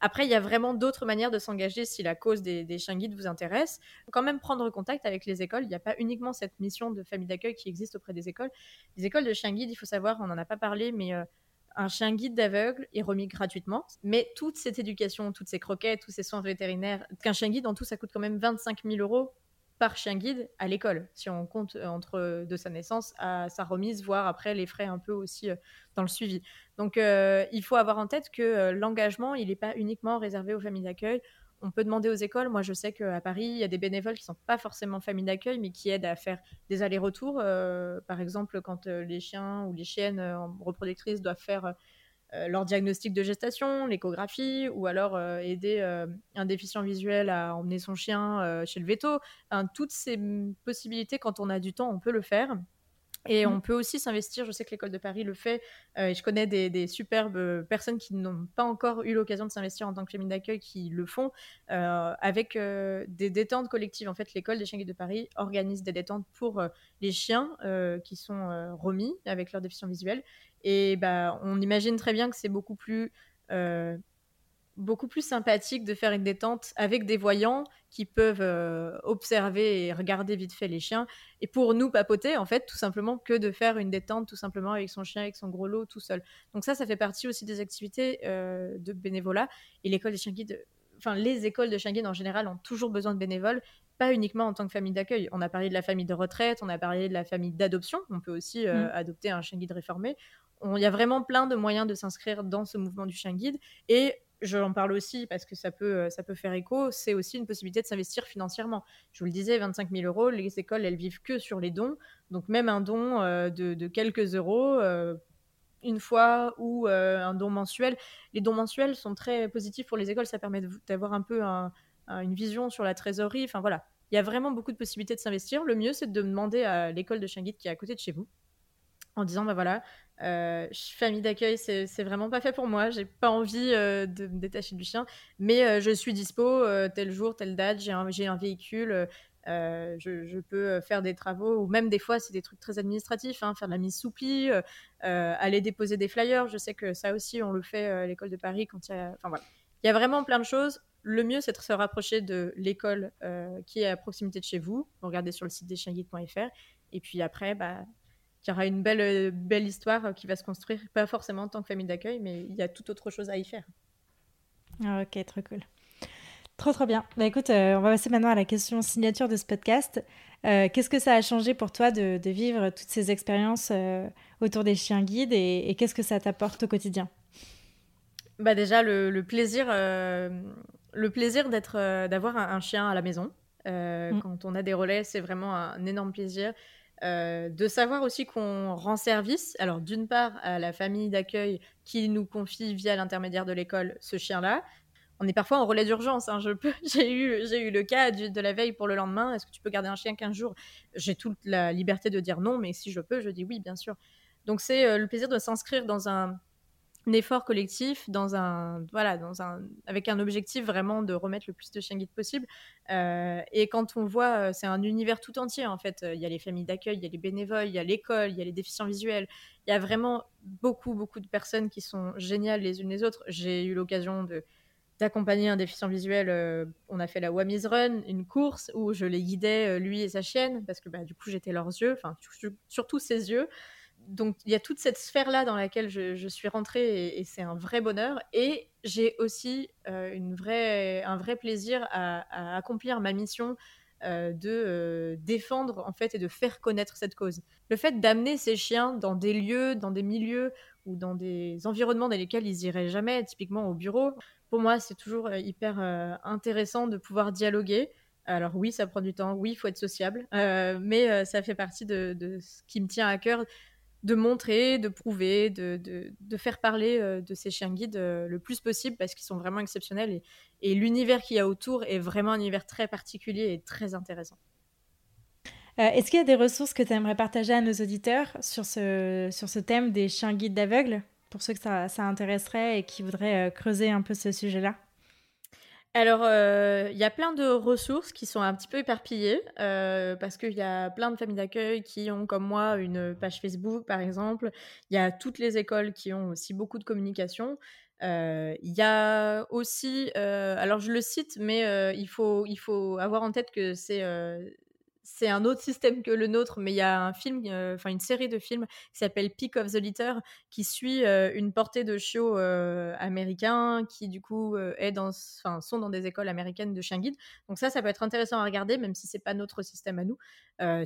Après, il y a vraiment d'autres manières de s'engager si la cause des, chiens guides vous intéresse. Quand même prendre contact avec les écoles. Il n'y a pas uniquement cette mission de famille d'accueil qui existe auprès des écoles. Les écoles de chiens guides, il faut savoir, on n'en a pas parlé, mais euh, un chien guide d'aveugle est remis gratuitement. Mais toute cette éducation, toutes ces croquettes, tous ces soins vétérinaires, qu'un chien guide, en tout, ça coûte quand même 25 000 euros par chien guide à l'école, si on compte euh, entre euh, de sa naissance à sa remise, voire après les frais un peu aussi euh, dans le suivi. Donc il faut avoir en tête que l'engagement, il n'est pas uniquement réservé aux familles d'accueil. On peut demander aux écoles. Moi, je sais qu'à Paris, il y a des bénévoles qui ne sont pas forcément familles d'accueil, mais qui aident à faire des allers-retours. par exemple, quand les chiens ou les chiennes reproductrices doivent faire euh, leur diagnostic de gestation, l'échographie, ou alors euh, aider euh, un déficient visuel à emmener son chien chez le veto. toutes ces possibilités, quand on a du temps, on peut le faire. Et on mmh. peut aussi s'investir, je sais que l'école de Paris le fait, et je connais des, superbes personnes qui n'ont pas encore eu l'occasion de s'investir en tant que famille d'accueil qui le font, avec des détentes collectives. En fait, l'école des chiens guides de Paris organise des détentes pour les chiens qui sont remis avec leur déficient visuel. Et bah, on imagine très bien que c'est beaucoup plus, euh, beaucoup plus sympathique de faire une détente avec des voyants qui peuvent euh, observer et regarder vite fait les chiens. Et pour nous papoter, en fait, tout simplement que de faire une détente tout simplement avec son chien, avec son gros lot, tout seul. Donc ça, ça fait partie aussi des activités euh, de bénévolat. Et l'école des chiens guides, enfin les écoles de chiens guides en général ont toujours besoin de bénévoles pas uniquement en tant que famille d'accueil. On a parlé de la famille de retraite, on a parlé de la famille d'adoption. On peut aussi mmh. adopter un chien guide réformé il y a vraiment plein de moyens de s'inscrire dans ce mouvement du chien guide. Et j'en parle aussi parce que ça peut, euh, ça peut faire écho, c'est aussi une possibilité de s'investir financièrement. Je vous le disais, 25 000 euros, les écoles, elles vivent que sur les dons. Donc même un don euh, de, quelques euros, euh, une fois ou un don mensuel. Les dons mensuels sont très positifs pour les écoles, ça permet d'avoir un peu une vision sur la trésorerie. Enfin voilà, il y a vraiment beaucoup de possibilités de s'investir. Le mieux, c'est de demander à l'école de chien guide qui est à côté de chez vous en disant bah voilà, euh, famille d'accueil, c'est vraiment pas fait pour moi. J'ai pas envie euh, de me détacher du chien, mais euh, je suis dispo tel jour, telle date. J'ai un, un, véhicule. Je, peux faire des travaux ou même des fois c'est des trucs très administratifs, hein, faire de la mise sous pli, aller déposer des flyers. Je sais que ça aussi on le fait à l'école de Paris quand il y a. Enfin voilà, il y a vraiment plein de choses. Le mieux c'est de se rapprocher de l'école qui est à proximité de chez vous. Regardez sur le site des chienguides.fr et puis après bah il y aura une belle, euh, belle histoire euh, qui va se construire, pas forcément en tant que famille d'accueil, mais il y a toute autre chose à y faire. Ah, ok, trop cool. Trop, trop bien. Bah, écoute, euh, on va passer maintenant à la question signature de ce podcast. qu'est-ce que ça a changé pour toi de, vivre toutes ces expériences autour des chiens guides et, qu'est-ce que ça t'apporte au quotidien? Bah Déjà, le, plaisir, le plaisir d'être, d'avoir un, chien à la maison. Mm. Quand on a des relais, c'est vraiment un énorme plaisir. Euh, de savoir aussi qu'on rend service, alors d'une part à la famille d'accueil qui nous confie via l'intermédiaire de l'école ce chien-là. On est parfois en relais d'urgence. Hein, j'ai eu, eu le cas de la veille pour le lendemain. Est-ce que tu peux garder un chien 15 jours? J'ai toute la liberté de dire non, mais si je peux, je dis oui, bien sûr. Donc c'est euh, le plaisir de s'inscrire dans un, un effort collectif dans un voilà dans un avec un objectif vraiment de remettre le plus de chiens guides possible. Euh, et quand on voit euh, c'est un univers tout entier en fait. Il y a les familles d'accueil il y a les bénévoles il y a l'école il y a les déficients visuels. Il y a vraiment beaucoup beaucoup de personnes qui sont géniales les unes les autres. J'ai eu l'occasion de d'accompagner un déficient visuel euh, on a fait la Wamiz Run une course où je les guidais lui et sa chienne parce que bah, du coup j'étais leurs yeux enfin surtout ses yeux donc il y a toute cette sphère-là dans laquelle je, suis rentrée et, c'est un vrai bonheur. Et j'ai aussi euh, une un vrai plaisir à, accomplir ma mission euh, de euh, défendre en fait et de faire connaître cette cause. Le fait d'amener ces chiens dans des lieux, dans des milieux ou dans des environnements dans lesquels ils iraient jamais, typiquement au bureau, pour moi c'est toujours hyper intéressant de pouvoir dialoguer. Alors oui, ça prend du temps, oui, il faut être sociable, mais ça fait partie de, ce qui me tient à cœur de montrer, de prouver, de, de, faire parler euh, de ces chiens guides euh, le plus possible parce qu'ils sont vraiment exceptionnels et, et l'univers qu'il y a autour est vraiment un univers très particulier et très intéressant. Euh, est-ce qu'il y a des ressources que tu aimerais partager à nos auditeurs sur ce, sur ce thème des chiens guides d'aveugles, pour ceux que ça, ça intéresserait et qui voudraient creuser un peu ce sujet-là? Alors, euh, il y a plein de ressources qui sont un petit peu éparpillées euh, parce qu'il y a plein de familles d'accueil qui ont, comme moi, une page Facebook, par exemple. Il y a toutes les écoles qui ont aussi beaucoup de communication. Euh, il y a aussi, alors je le cite, mais il, faut, il faut avoir en tête que c'est c'est un autre système que le nôtre, mais il y a un film, euh, enfin une série de films qui s'appelle Peak of the Litter, qui suit euh, une portée de chiots euh, américains qui du coup est dans, sont dans des écoles américaines de chiens guides. Donc ça, ça peut être intéressant à regarder, même si c'est pas notre système à nous.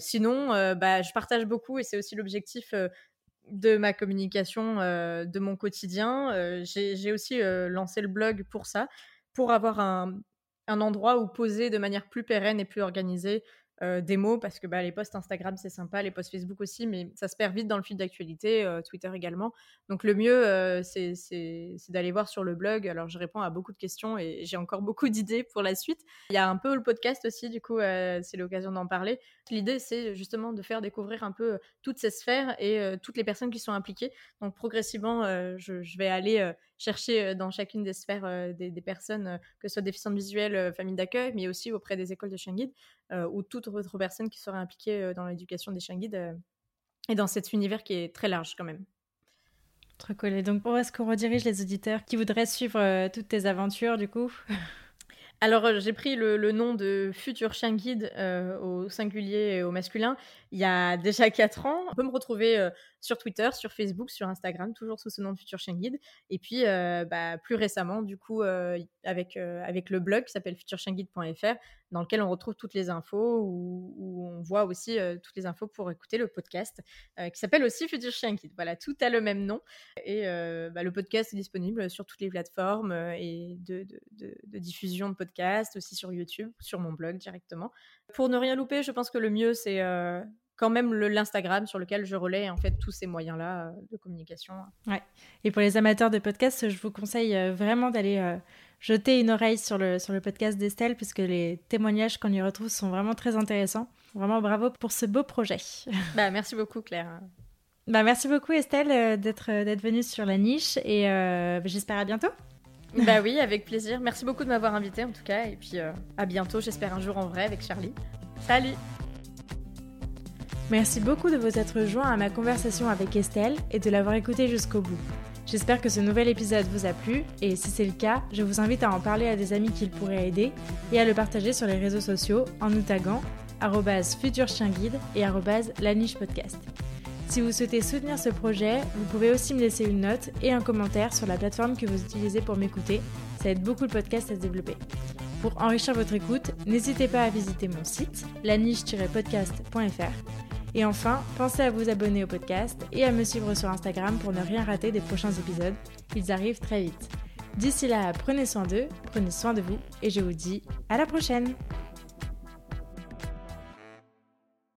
sinon, bah, je partage beaucoup et c'est aussi l'objectif de ma communication, de mon quotidien. J'ai aussi lancé le blog pour ça, pour avoir un, un endroit où poser de manière plus pérenne et plus organisée euh, des mots parce que bah, les posts Instagram c'est sympa, les posts Facebook aussi, mais ça se perd vite dans le fil d'actualité, euh, Twitter également. Donc le mieux euh, c'est d'aller voir sur le blog. Alors je réponds à beaucoup de questions et j'ai encore beaucoup d'idées pour la suite. Il y a un peu le podcast aussi, du coup c'est l'occasion d'en parler. L'idée c'est justement de faire découvrir un peu toutes ces sphères et toutes les personnes qui sont impliquées. Donc progressivement je, je, vais aller chercher dans chacune des sphères des, des, personnes, que ce soit déficientes visuelles, famille d'accueil, mais aussi auprès des écoles de guide ou toute autre personne qui serait impliquée dans l'éducation des chiens guides et dans cet univers qui est très large quand même. Très cool. Et donc, où est-ce qu'on redirige les auditeurs qui voudraient suivre toutes tes aventures, du coup? Alors, j'ai pris le, nom de Futur Chien Guide au singulier et au masculin il y a déjà 4 ans. On peut me retrouver sur Twitter, sur Facebook, sur Instagram, toujours sous ce nom de Futur Chien Guide. Et puis, bah, plus récemment, du coup, avec, avec le blog qui s'appelle futurchienguide.fr, dans lequel on retrouve toutes les infos, où, on voit aussi toutes les infos pour écouter le podcast, qui s'appelle aussi Futur Chien Guide. Voilà, tout a le même nom. Et bah, le podcast est disponible sur toutes les plateformes et de, de, de diffusion de podcasts, aussi sur YouTube, sur mon blog directement. Pour ne rien louper, je pense que le mieux, c'est quand même l'Instagram sur lequel je relais en fait tous ces moyens-là de communication. Ouais. Et pour les amateurs de podcasts, je vous conseille vraiment d'aller jeter une oreille sur le, sur le podcast d'Estelle, puisque les témoignages qu'on y retrouve sont vraiment très intéressants. Vraiment bravo pour ce beau projet. Bah, merci beaucoup Claire. Bah, merci beaucoup Estelle euh, d'être euh, venue sur la niche et euh, j'espère à bientôt. Bah oui, avec plaisir. Merci beaucoup de m'avoir invité en tout cas et puis à bientôt, j'espère un jour en vrai avec Charlie. Salut Merci beaucoup de vous être joint à ma conversation avec Estelle et de l'avoir écouté jusqu'au bout. J'espère que ce nouvel épisode vous a plu et si c'est le cas, je vous invite à en parler à des amis qui le pourraient aider et à le partager sur les réseaux sociaux en nous taguant futurchienguide et podcast. Si vous souhaitez soutenir ce projet, vous pouvez aussi me laisser une note et un commentaire sur la plateforme que vous utilisez pour m'écouter. Ça aide beaucoup le podcast à se développer. Pour enrichir votre écoute, n'hésitez pas à visiter mon site, laniche-podcast.fr. Et enfin, pensez à vous abonner au podcast et à me suivre sur Instagram pour ne rien rater des prochains épisodes. Ils arrivent très vite. D'ici là, prenez soin d'eux, prenez soin de vous et je vous dis à la prochaine